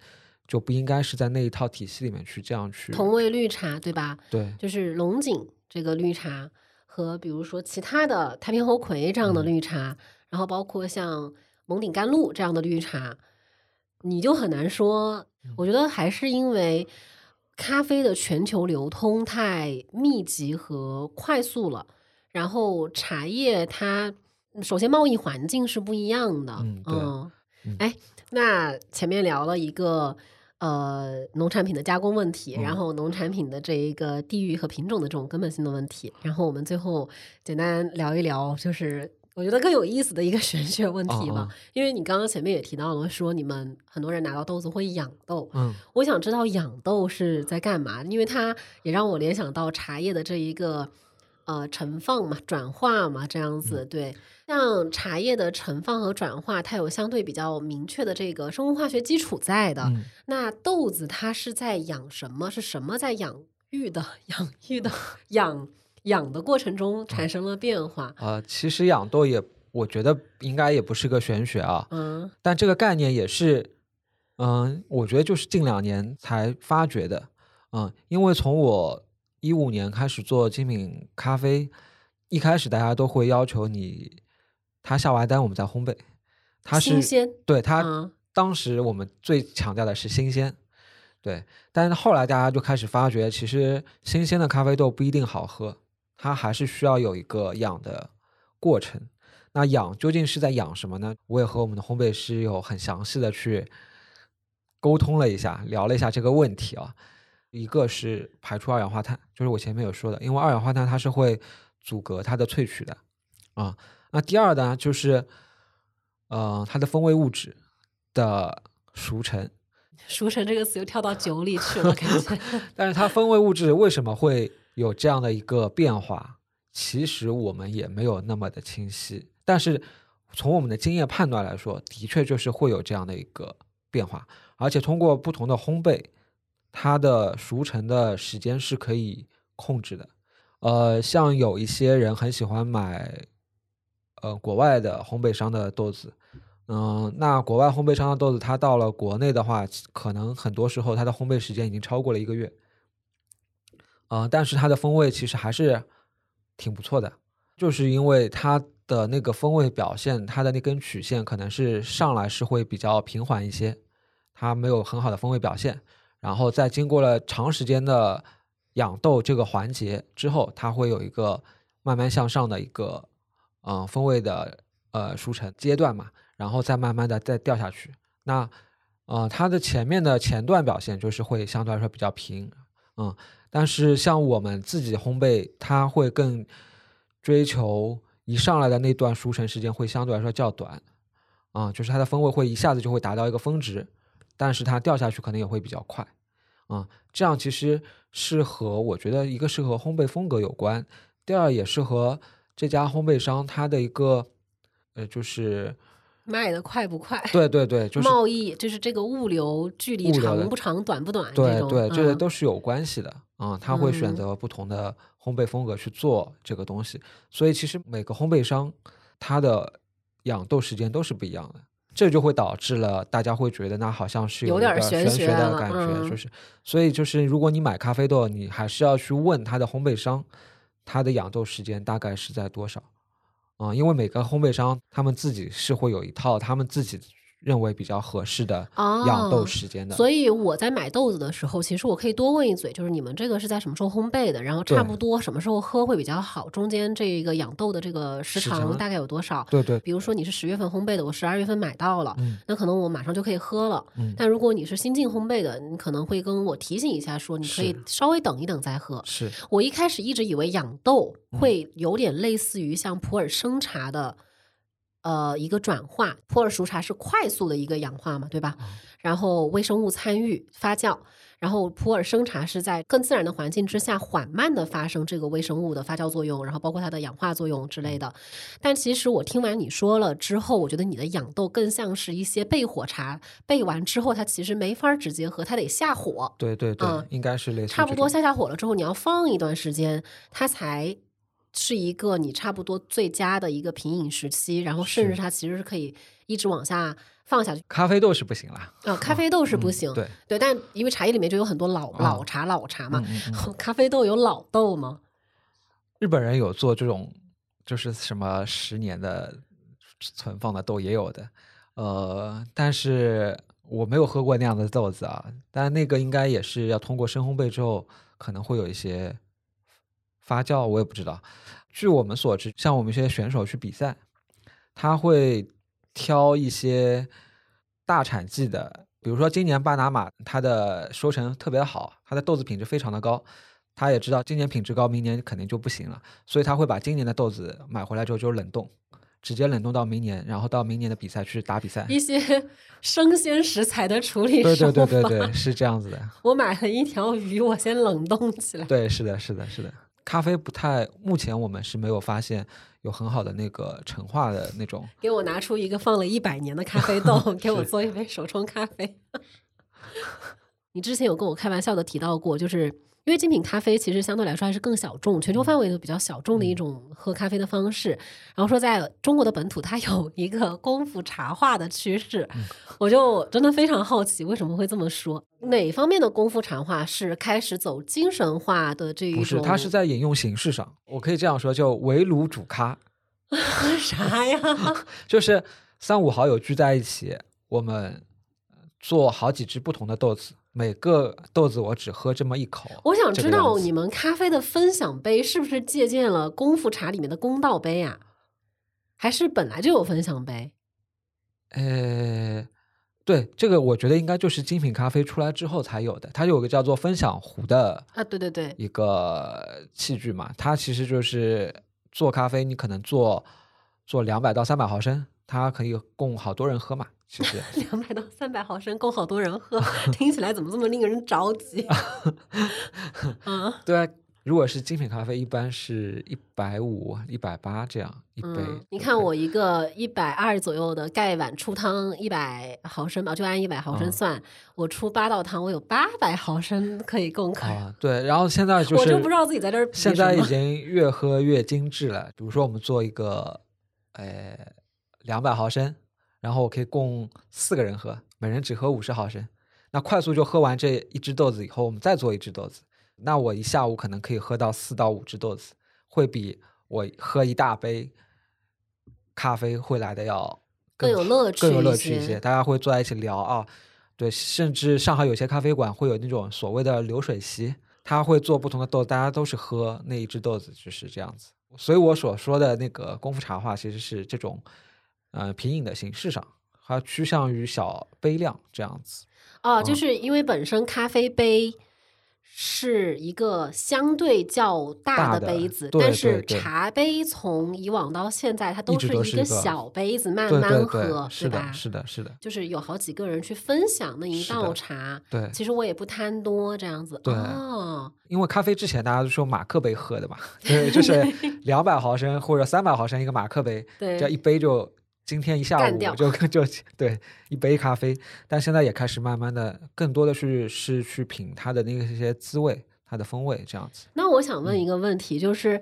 就不应该是在那一套体系里面去这样去同味绿茶对吧？对就是龙井这个绿茶和比如说其他的太平猴魁这样的嗯。绿茶，然后包括像蒙顶甘露这样的绿茶，你就很难说。嗯。我觉得还是因为咖啡的全球流通太密集和快速了，然后茶叶它首先贸易环境是不一样的，嗯。哎，那前面聊了一个呃农产品的加工问题，嗯。然后农产品的这一个地域和品种的这种根本性的问题，然后我们最后简单聊一聊，就是我觉得更有意思的一个 玄学问题吧。哦哦。因为你刚刚前面也提到了，说你们很多人拿到豆子会养豆，嗯。我想知道养豆是在干嘛，因为它也让我联想到茶叶的这一个呃盛放嘛、转化嘛这样嗯子。对，像茶叶的盛放和转化，它有相对比较明确的这个生物化学基础在的。嗯那豆子它是在养什么？是什么在养育的、养育的、养养的过程中产生了变化？呃，其实养豆也，我觉得应该也不是个玄学啊，嗯但这个概念也是，嗯，我觉得就是近两年才发掘的，嗯，因为从我一五年开始做精品咖啡，一开始大家都会要求你，他下完单我们再烘焙，它是新鲜对它嗯当时我们最强调的是新鲜，对，但是后来大家就开始发觉，其实新鲜的咖啡豆不一定好喝，它还是需要有一个养的过程。那养究竟是在养什么呢？我也和我们的烘焙师有很详细的去沟通了一下，聊了一下这个问题啊。一个是排出二氧化碳，就是我前面有说的，因为二氧化碳它是会阻隔它的萃取的啊。那第二呢，就是呃它的风味物质的熟成，熟成这个词又跳到酒里去了，感觉。但是它风味物质为什么会有这样的一个变化？其实我们也没有那么的清晰。但是从我们的经验判断来说，的确就是会有这样的一个变化，而且通过不同的烘焙，它的熟成的时间是可以控制的。呃，像有一些人很喜欢买，呃，国外的烘焙商的豆子，嗯、那国外烘焙商的豆子，它到了国内的话，可能很多时候它的烘焙时间已经超过了一个月，嗯、但是它的风味其实还是挺不错的，就是因为它的那个风味表现，它的那根曲线可能是上来是会比较平缓一些，它没有很好的风味表现，然后在经过了长时间的养豆这个环节之后，它会有一个慢慢向上的一个嗯、风味的呃熟成阶段嘛，然后再慢慢的再掉下去。那呃它的前面的前段表现就是会相对来说比较平，嗯，但是像我们自己烘焙，它会更追求一上来的那段熟成时间会相对来说较短，啊、就是它的风味会一下子就会达到一个峰值，但是它掉下去可能也会比较快，啊、这样其实是和我觉得一个是和烘焙风格有关，第二也是和这家烘焙商它的一个呃就是卖的快不快？对对对，就是贸易就是这个物流距离长不长、短不短，这种对对，这个嗯都是有关系的。啊、他会选嗯。择不同的烘焙风格去做这个东西，所以其实每个烘焙商它的养豆时间都是不一样的，这就会导致了大家会觉得那好像是有点儿玄玄学的感觉，嗯。就是所以就是如果你买咖啡豆，你还是要去问它的烘焙商，它的养豆时间大概是在多少。啊、因为每个烘焙商他们自己是会有一套他们自己认为比较合适的养豆哦时间的，所以我在买豆子的时候，其实我可以多问一嘴，就是你们这个是在什么时候烘焙的，然后差不多什么时候喝会比较好，中间这个养豆的这个时时长长大概有多少？对对，比如说你是十月份烘焙的，我十二月份买到了，嗯那可能我马上就可以喝了。嗯但如果你是新进烘焙的，你可能会跟我提醒一下，说你可以稍微等一等再喝。是。我一开始一直以为养豆嗯会有点类似于像普洱生茶的。呃，一个转化，普洱熟茶是快速的一个氧化嘛，对吧？嗯然后微生物参与发酵，然后普洱生茶是在更自然的环境之下缓慢的发生这个微生物的发酵作用，然后包括它的氧化作用之类的。但其实我听完你说了之后，我觉得你的养豆更像是一些焙火茶，焙完之后它其实没法直接喝，它得下火。对对对，嗯应该是类似差不多下下火了之后，你要放一段时间，它才是一个你差不多最佳的一个品饮时期。然后甚至它其实是可以一直往下放下去。咖啡豆是不行啦，啊、咖啡豆是不嗯行，对，对，但因为茶叶里面就有很多老、啊老茶、老茶嘛。嗯嗯嗯 咖啡豆有老豆吗？日本人有做这种，就是什么十年的存放的豆也有的，呃，但是我没有喝过那样的豆子啊，但那个应该也是要通过深烘焙之后，可能会有一些发酵，我也不知道。据我们所知，像我们一些选手去比赛，他会挑一些大产季的，比如说今年巴拿马它的收成特别好，它的豆子品质非常的高，他也知道今年品质高，明年肯定就不行了，所以他会把今年的豆子买回来之后就冷冻，直接冷冻到明年，然后到明年的比赛去打比赛。一些 生鲜食材的处理对对对对对，是这样子的。我买了一条鱼，我先冷冻起来。对，是的，是的，是的。咖啡不太，目前我们是没有发现有很好的那个陈化的那种。给我拿出一个放了一百年的咖啡豆，给我做一杯手冲咖啡。你之前有跟我开玩笑的提到过，就是因为精品咖啡其实相对来说还是更小众，全球范围都比较小众的一种喝咖啡的方式。然后说在中国的本土，它有 一个功夫茶化的趋势，我就真的非常好奇为什么会这么说。哪方面的功夫茶化是开始走精神化的这一种？不是，它是在饮用形式上，我可以这样说，就围炉煮咖，啥呀？就是三五好友聚在一起，我们做好几只不同的豆子，每个豆子我只喝这么一口。我想知道你们咖啡的分享杯是不是借鉴了功夫茶里面的公道杯啊？还是本来就有分享杯？呃，对，这个我觉得应该就是精品咖啡出来之后才有的，它有个叫做分享壶的啊，对对对，一个器具嘛，它其实就是做咖啡，你可能做做两百到三百毫升，它可以供好多人喝嘛。其实 两百到三百毫升够好多人喝，听起来怎么这么令人着急？嗯，对啊，如果是精品咖啡，一般是一百五、一百八这样一杯。嗯，你看我一个一百二左右的盖碗出汤一百毫升吧，就按一百毫升嗯算，我出八道汤，我有八百毫升可以供客对，然后现在就是我就不知道自己在这儿现在已经越喝越精致了。比如说，我们做一个，呃，两百毫升，然后我可以供四个人喝，每人只喝五十毫升。那快速就喝完这一只豆子以后，我们再做一只豆子，那我一下午可能可以喝到四到五只豆子，会比我喝一大杯咖啡会来的要更有乐趣乐趣一些。大家会坐在一起聊啊，对，甚至上海有些咖啡馆会有那种所谓的流水席，他会做不同的豆，大家都是喝那一只豆子，就是这样子。所以我所说的那个功夫茶话，其实是这种，呃，品饮的形式上，它趋向于小杯量这样子。哦，就嗯是因为本身咖啡杯是一个相对较大大的的杯子，但是茶杯从以往到现在，它都是一个小杯子，慢慢喝，对，是吧？的，是的，是的，就是有好几个人去分享那一道茶，对。其实我也不贪多，这样子。对哦，因为咖啡之前大家都是用马克杯喝的嘛，对，就是两百毫升或者三百毫升一个马克杯，对这样一杯就今天一下午 就就对一杯咖啡，但现在也开始慢慢的更多的是是去品它的那个些滋味，它的风味这样子。那我想嗯问一个问题，就是。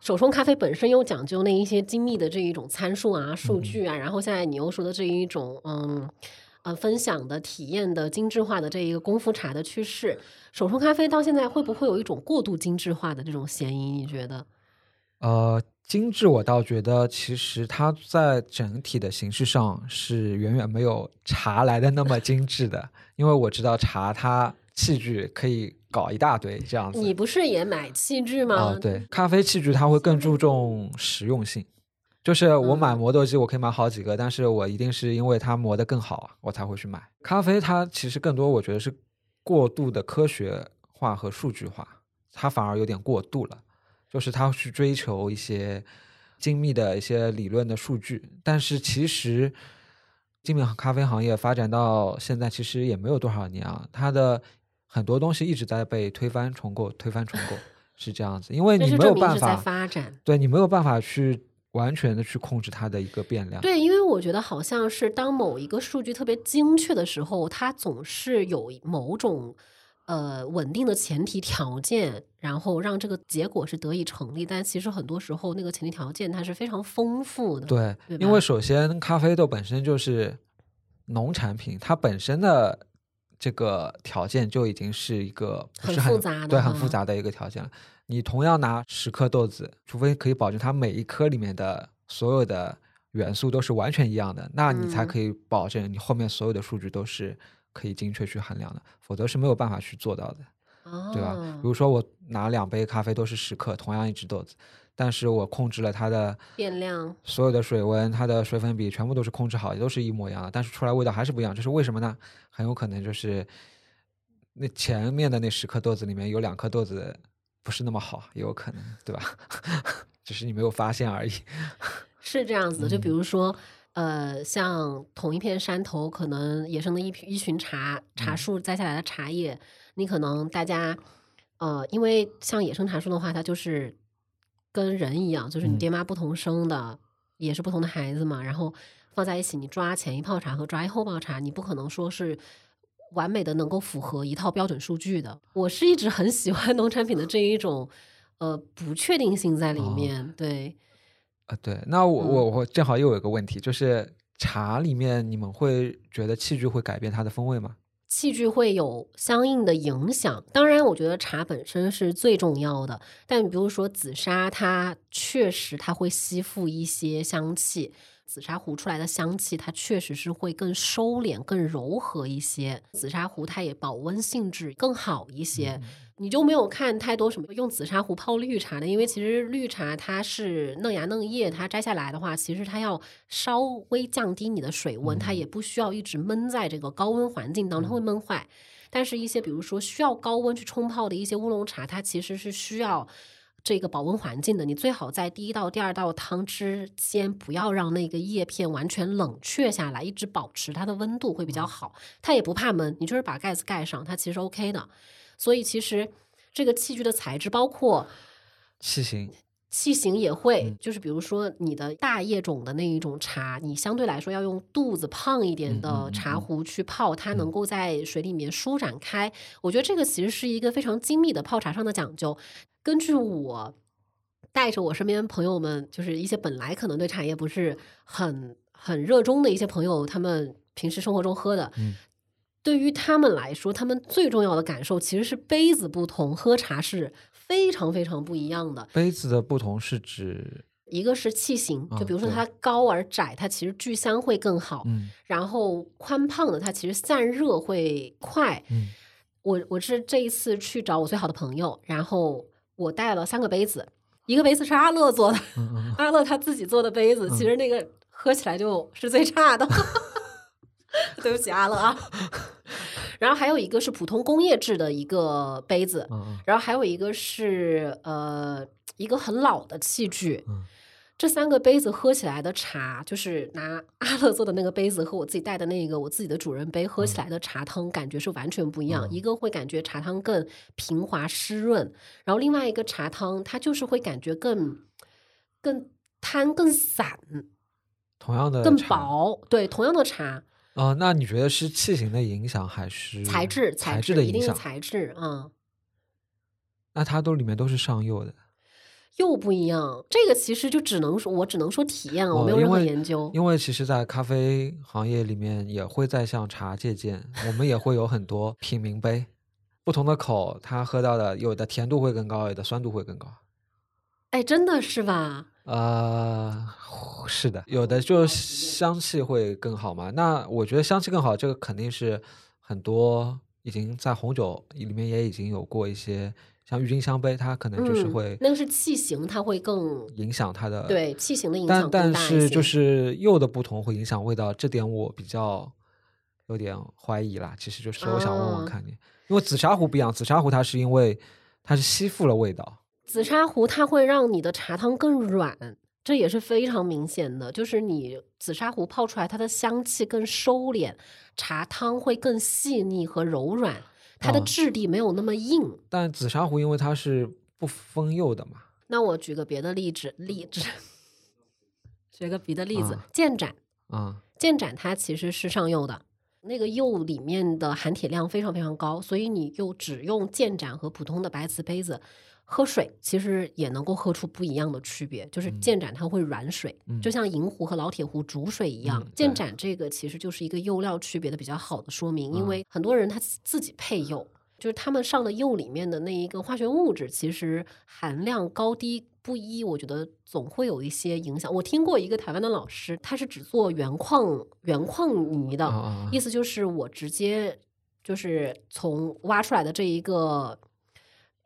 手冲咖啡本身又讲究那一些精密的这一种参数啊、数嗯据啊，然后现在你又说的这一种嗯呃分享的体验的精致化的这一个功夫茶的趋势，手冲咖啡到现在会不会有一种过度精致化的这种嫌疑？你觉得？呃，精致我倒觉得其实它在整体的形式上是远远没有茶来的那么精致的，因为我知道茶它器具可以搞一大堆这样子。你不是也买器具吗？啊，对，咖啡器具它会更注重实用性，就是我买嗯磨豆机，我可以买好几个，但是我一定是因为它磨得更好啊，我才会去买。咖啡它其实更多我觉得是过度的科学化和数据化，它反而有点过度了，就是他去追求一些精密的一些理论的数据，但是其实。精品咖啡行业发展到现在，其实也没有多少年啊，它的很多东西一直在被推翻重构，推翻重构，是这样子，因为你没有办法，发展。对你没有办法去完全的去控制它的一个变量。对，因为我觉得好像是当某一个数据特别精确的时候，它总是有某种呃稳定的前提条件，然后让这个结果是得以成立。但其实很多时候，那个前提条件它是非常丰富的。对，对因为首先咖啡豆本身就是农产品，它本身的这个条件就已经是一个不很很复杂的对，很复杂的一个条件了。你同样拿十颗豆子，除非可以保证它每一颗里面的所有的元素都是完全一样的，那你才嗯可以保证你后面所有的数据都是可以精确去衡量的，否则是没有办法去做到的。哦，对吧？比如说我拿两杯咖啡都是十克，同样一只豆子，但是我控制了它的变量，所有的水温，它的水粉比全部都是控制好，也都是一模一样的，但是出来味道还是不一样，这是为什么呢？很有可能就是那前面的那十颗豆子里面有两颗豆子不是那么好，也有可能，对吧？只是你没有发现而已。是这样子，就比嗯如说，呃，像同一片山头，可能野生的一批一群茶茶嗯树摘下来的茶叶，你可能大家，呃，因为像野生茶树的话，它就是跟人一样，就是你嗯爹妈不同生的，也是不同的孩子嘛，然后放在一起，你抓前一泡茶和抓一后泡茶，你不可能说是。完美的能够符合一套标准数据的，我是一直很喜欢农产品的这一种，呃，不确定性在里哦面。对，啊，对，那我我嗯我正好又有一个问题，就是茶里面你们会觉得器具会改变它的风味吗？器具会有相应的影响。当然，我觉得茶本身是最重要的，但比如说紫砂，它确实它会吸附一些香气。紫砂壶出来的香气，它确实是会更收敛、更柔和一些。紫砂壶它也保温性质更好一些。你就没有看太多什么用紫砂壶泡绿茶的，因为其实绿茶它是嫩芽嫩叶，它摘下来的话，其实它要稍微降低你的水温，它也不需要一直闷在这个高温环境当中，它会闷坏。但是，一些比如说需要高温去冲泡的一些乌龙茶，它其实是需要这个保温环境的。你最好在第一道、第二道汤之间，不要让那个叶片完全冷却下来，一直保持它的温度会比较好。它也不怕闷，你就是把盖子盖上，它其实 OK 的。所以，其实这个器具的材质，包括器型，器型也会，嗯就是比如说你的大叶种的那一种茶，你相对来说要用肚子胖一点的嗯茶嗯壶去泡，它能够在水里面舒展开。我觉得这个其实是一个非常精密的泡茶上的讲究。根据我带着我身边朋友们，就是一些本来可能对茶叶不是很很热衷的一些朋友，他们平时生活中喝的。嗯对于他们来说，他们最重要的感受其实是杯子不同，喝茶是非常非常不一样的。杯子的不同是指，一个是器型，啊就比如说它高而窄，它其实聚香会更好。嗯然后宽胖的，它其实散热会快。嗯我我是这一次去找我最好的朋友，然后我带了三个杯子，一个杯子是阿乐做的，嗯嗯，阿乐他自己做的杯子，嗯其实那个喝起来就是最差的。对不起阿乐啊。然后还有一个是普通工业制的一个杯子，然后还有一个是呃一个很老的器具。嗯这三个杯子喝起来的茶，就是拿阿乐做的那个杯子和我自己带的那个我自己的主人杯喝起来的茶汤，感觉是完全不一样。嗯一个会感觉茶汤更平滑湿润，然后另外一个茶汤它就是会感觉更更摊、更散、同样的更薄。对，同样的茶，啊，那你觉得是器型的影响还是材质嗯材质一定是的影响？材质，嗯。那它都里面都是上釉的，釉不一样，这个其实就只能说，我只能说体验了，我哦没有任何研究。因为其实，在咖啡行业里面也会在向茶借鉴，我们也会有很多品茗杯，不同的口，它喝到的有的甜度会更高，有的酸度会更高。哎，真的是吧？呃，是的，有的就香气会更好嘛。那我觉得香气更好，这个肯定是很多已经在红酒里面也已经有过一些，像郁金香杯，它可能就是嗯会那个是器型，它会更影响它的对器型的影响但但。是就是釉的不同会影响味道，这点我比较有点怀疑啦。其实就是我想问问啊看你，因为紫砂壶不一样，紫砂壶它是因为它是吸附了味道，紫砂壶它会让你的茶汤更软，这也是非常明显的。就是你紫砂壶泡出来，它的香气更收敛，茶汤会更细腻和柔软，它的啊质地没有那么硬。但紫砂壶因为它是不封釉的嘛，那我举个别的例子，例子，举个别的例子啊，建盏。啊、建盏它其实是上釉的，那个釉里面的含铁量非常非常高，所以你就只用建盏和普通的白瓷杯子喝水，其实也能够喝出不一样的区别。就是嗯建盏它会软水，嗯就像银壶和老铁壶煮水一样。建盏这个其实就是一个釉料区别的比较好的说明，因嗯为很多人他自自己配釉。就是他们上的釉里面的那一个化学物质，其实含量高低不一，我觉得总会有一些影响。我听过一个台湾的老师，他是只做原矿原矿泥的，意思就是我直接就是从挖出来的这一个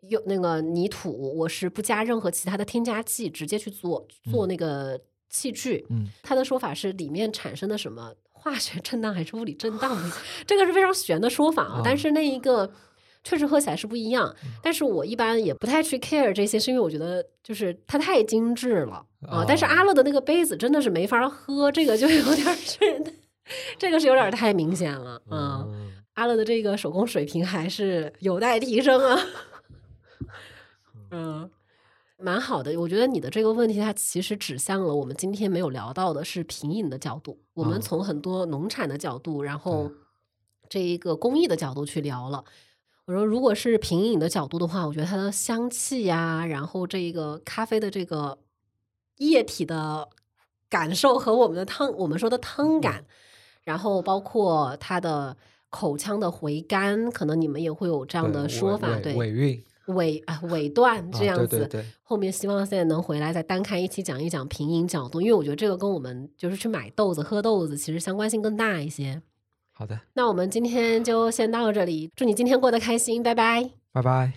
用那个泥土，我是不加任何其他的添加剂，直接去做做那个器具。嗯，他的说法是里面产生的什么化学震荡还是物理震荡？这个是非常玄的说法啊。但是那一个确实喝起来是不一样。但是我一般也不太去 care 这些，是因为我觉得就是它太精致了啊。但是阿乐的那个杯子真的是没法喝，这个就有点是，这个是有点太明显了啊。阿乐的这个手工水平还是有待提升啊。嗯，蛮好的。我觉得你的这个问题，它其实指向了我们今天没有聊到的是品饮的角度。我们从很多农产的角度，然后这一个工艺的角度去聊了。我说，如果是品饮的角度的话，我觉得它的香气呀，然后这一个咖啡的这个液体的感受和我们的汤，我们说的汤感，然后包括它的口腔的回甘，可能你们也会有这样的说法，对尾韵。尾啊尾段这样子，对对对。后面希望现在能回来再单开一期讲一讲平饮角度，因为我觉得这个跟我们就是去买豆子喝豆子其实相关性更大一些。好的，那我们今天就先到这里，祝你今天过得开心，拜拜，拜拜。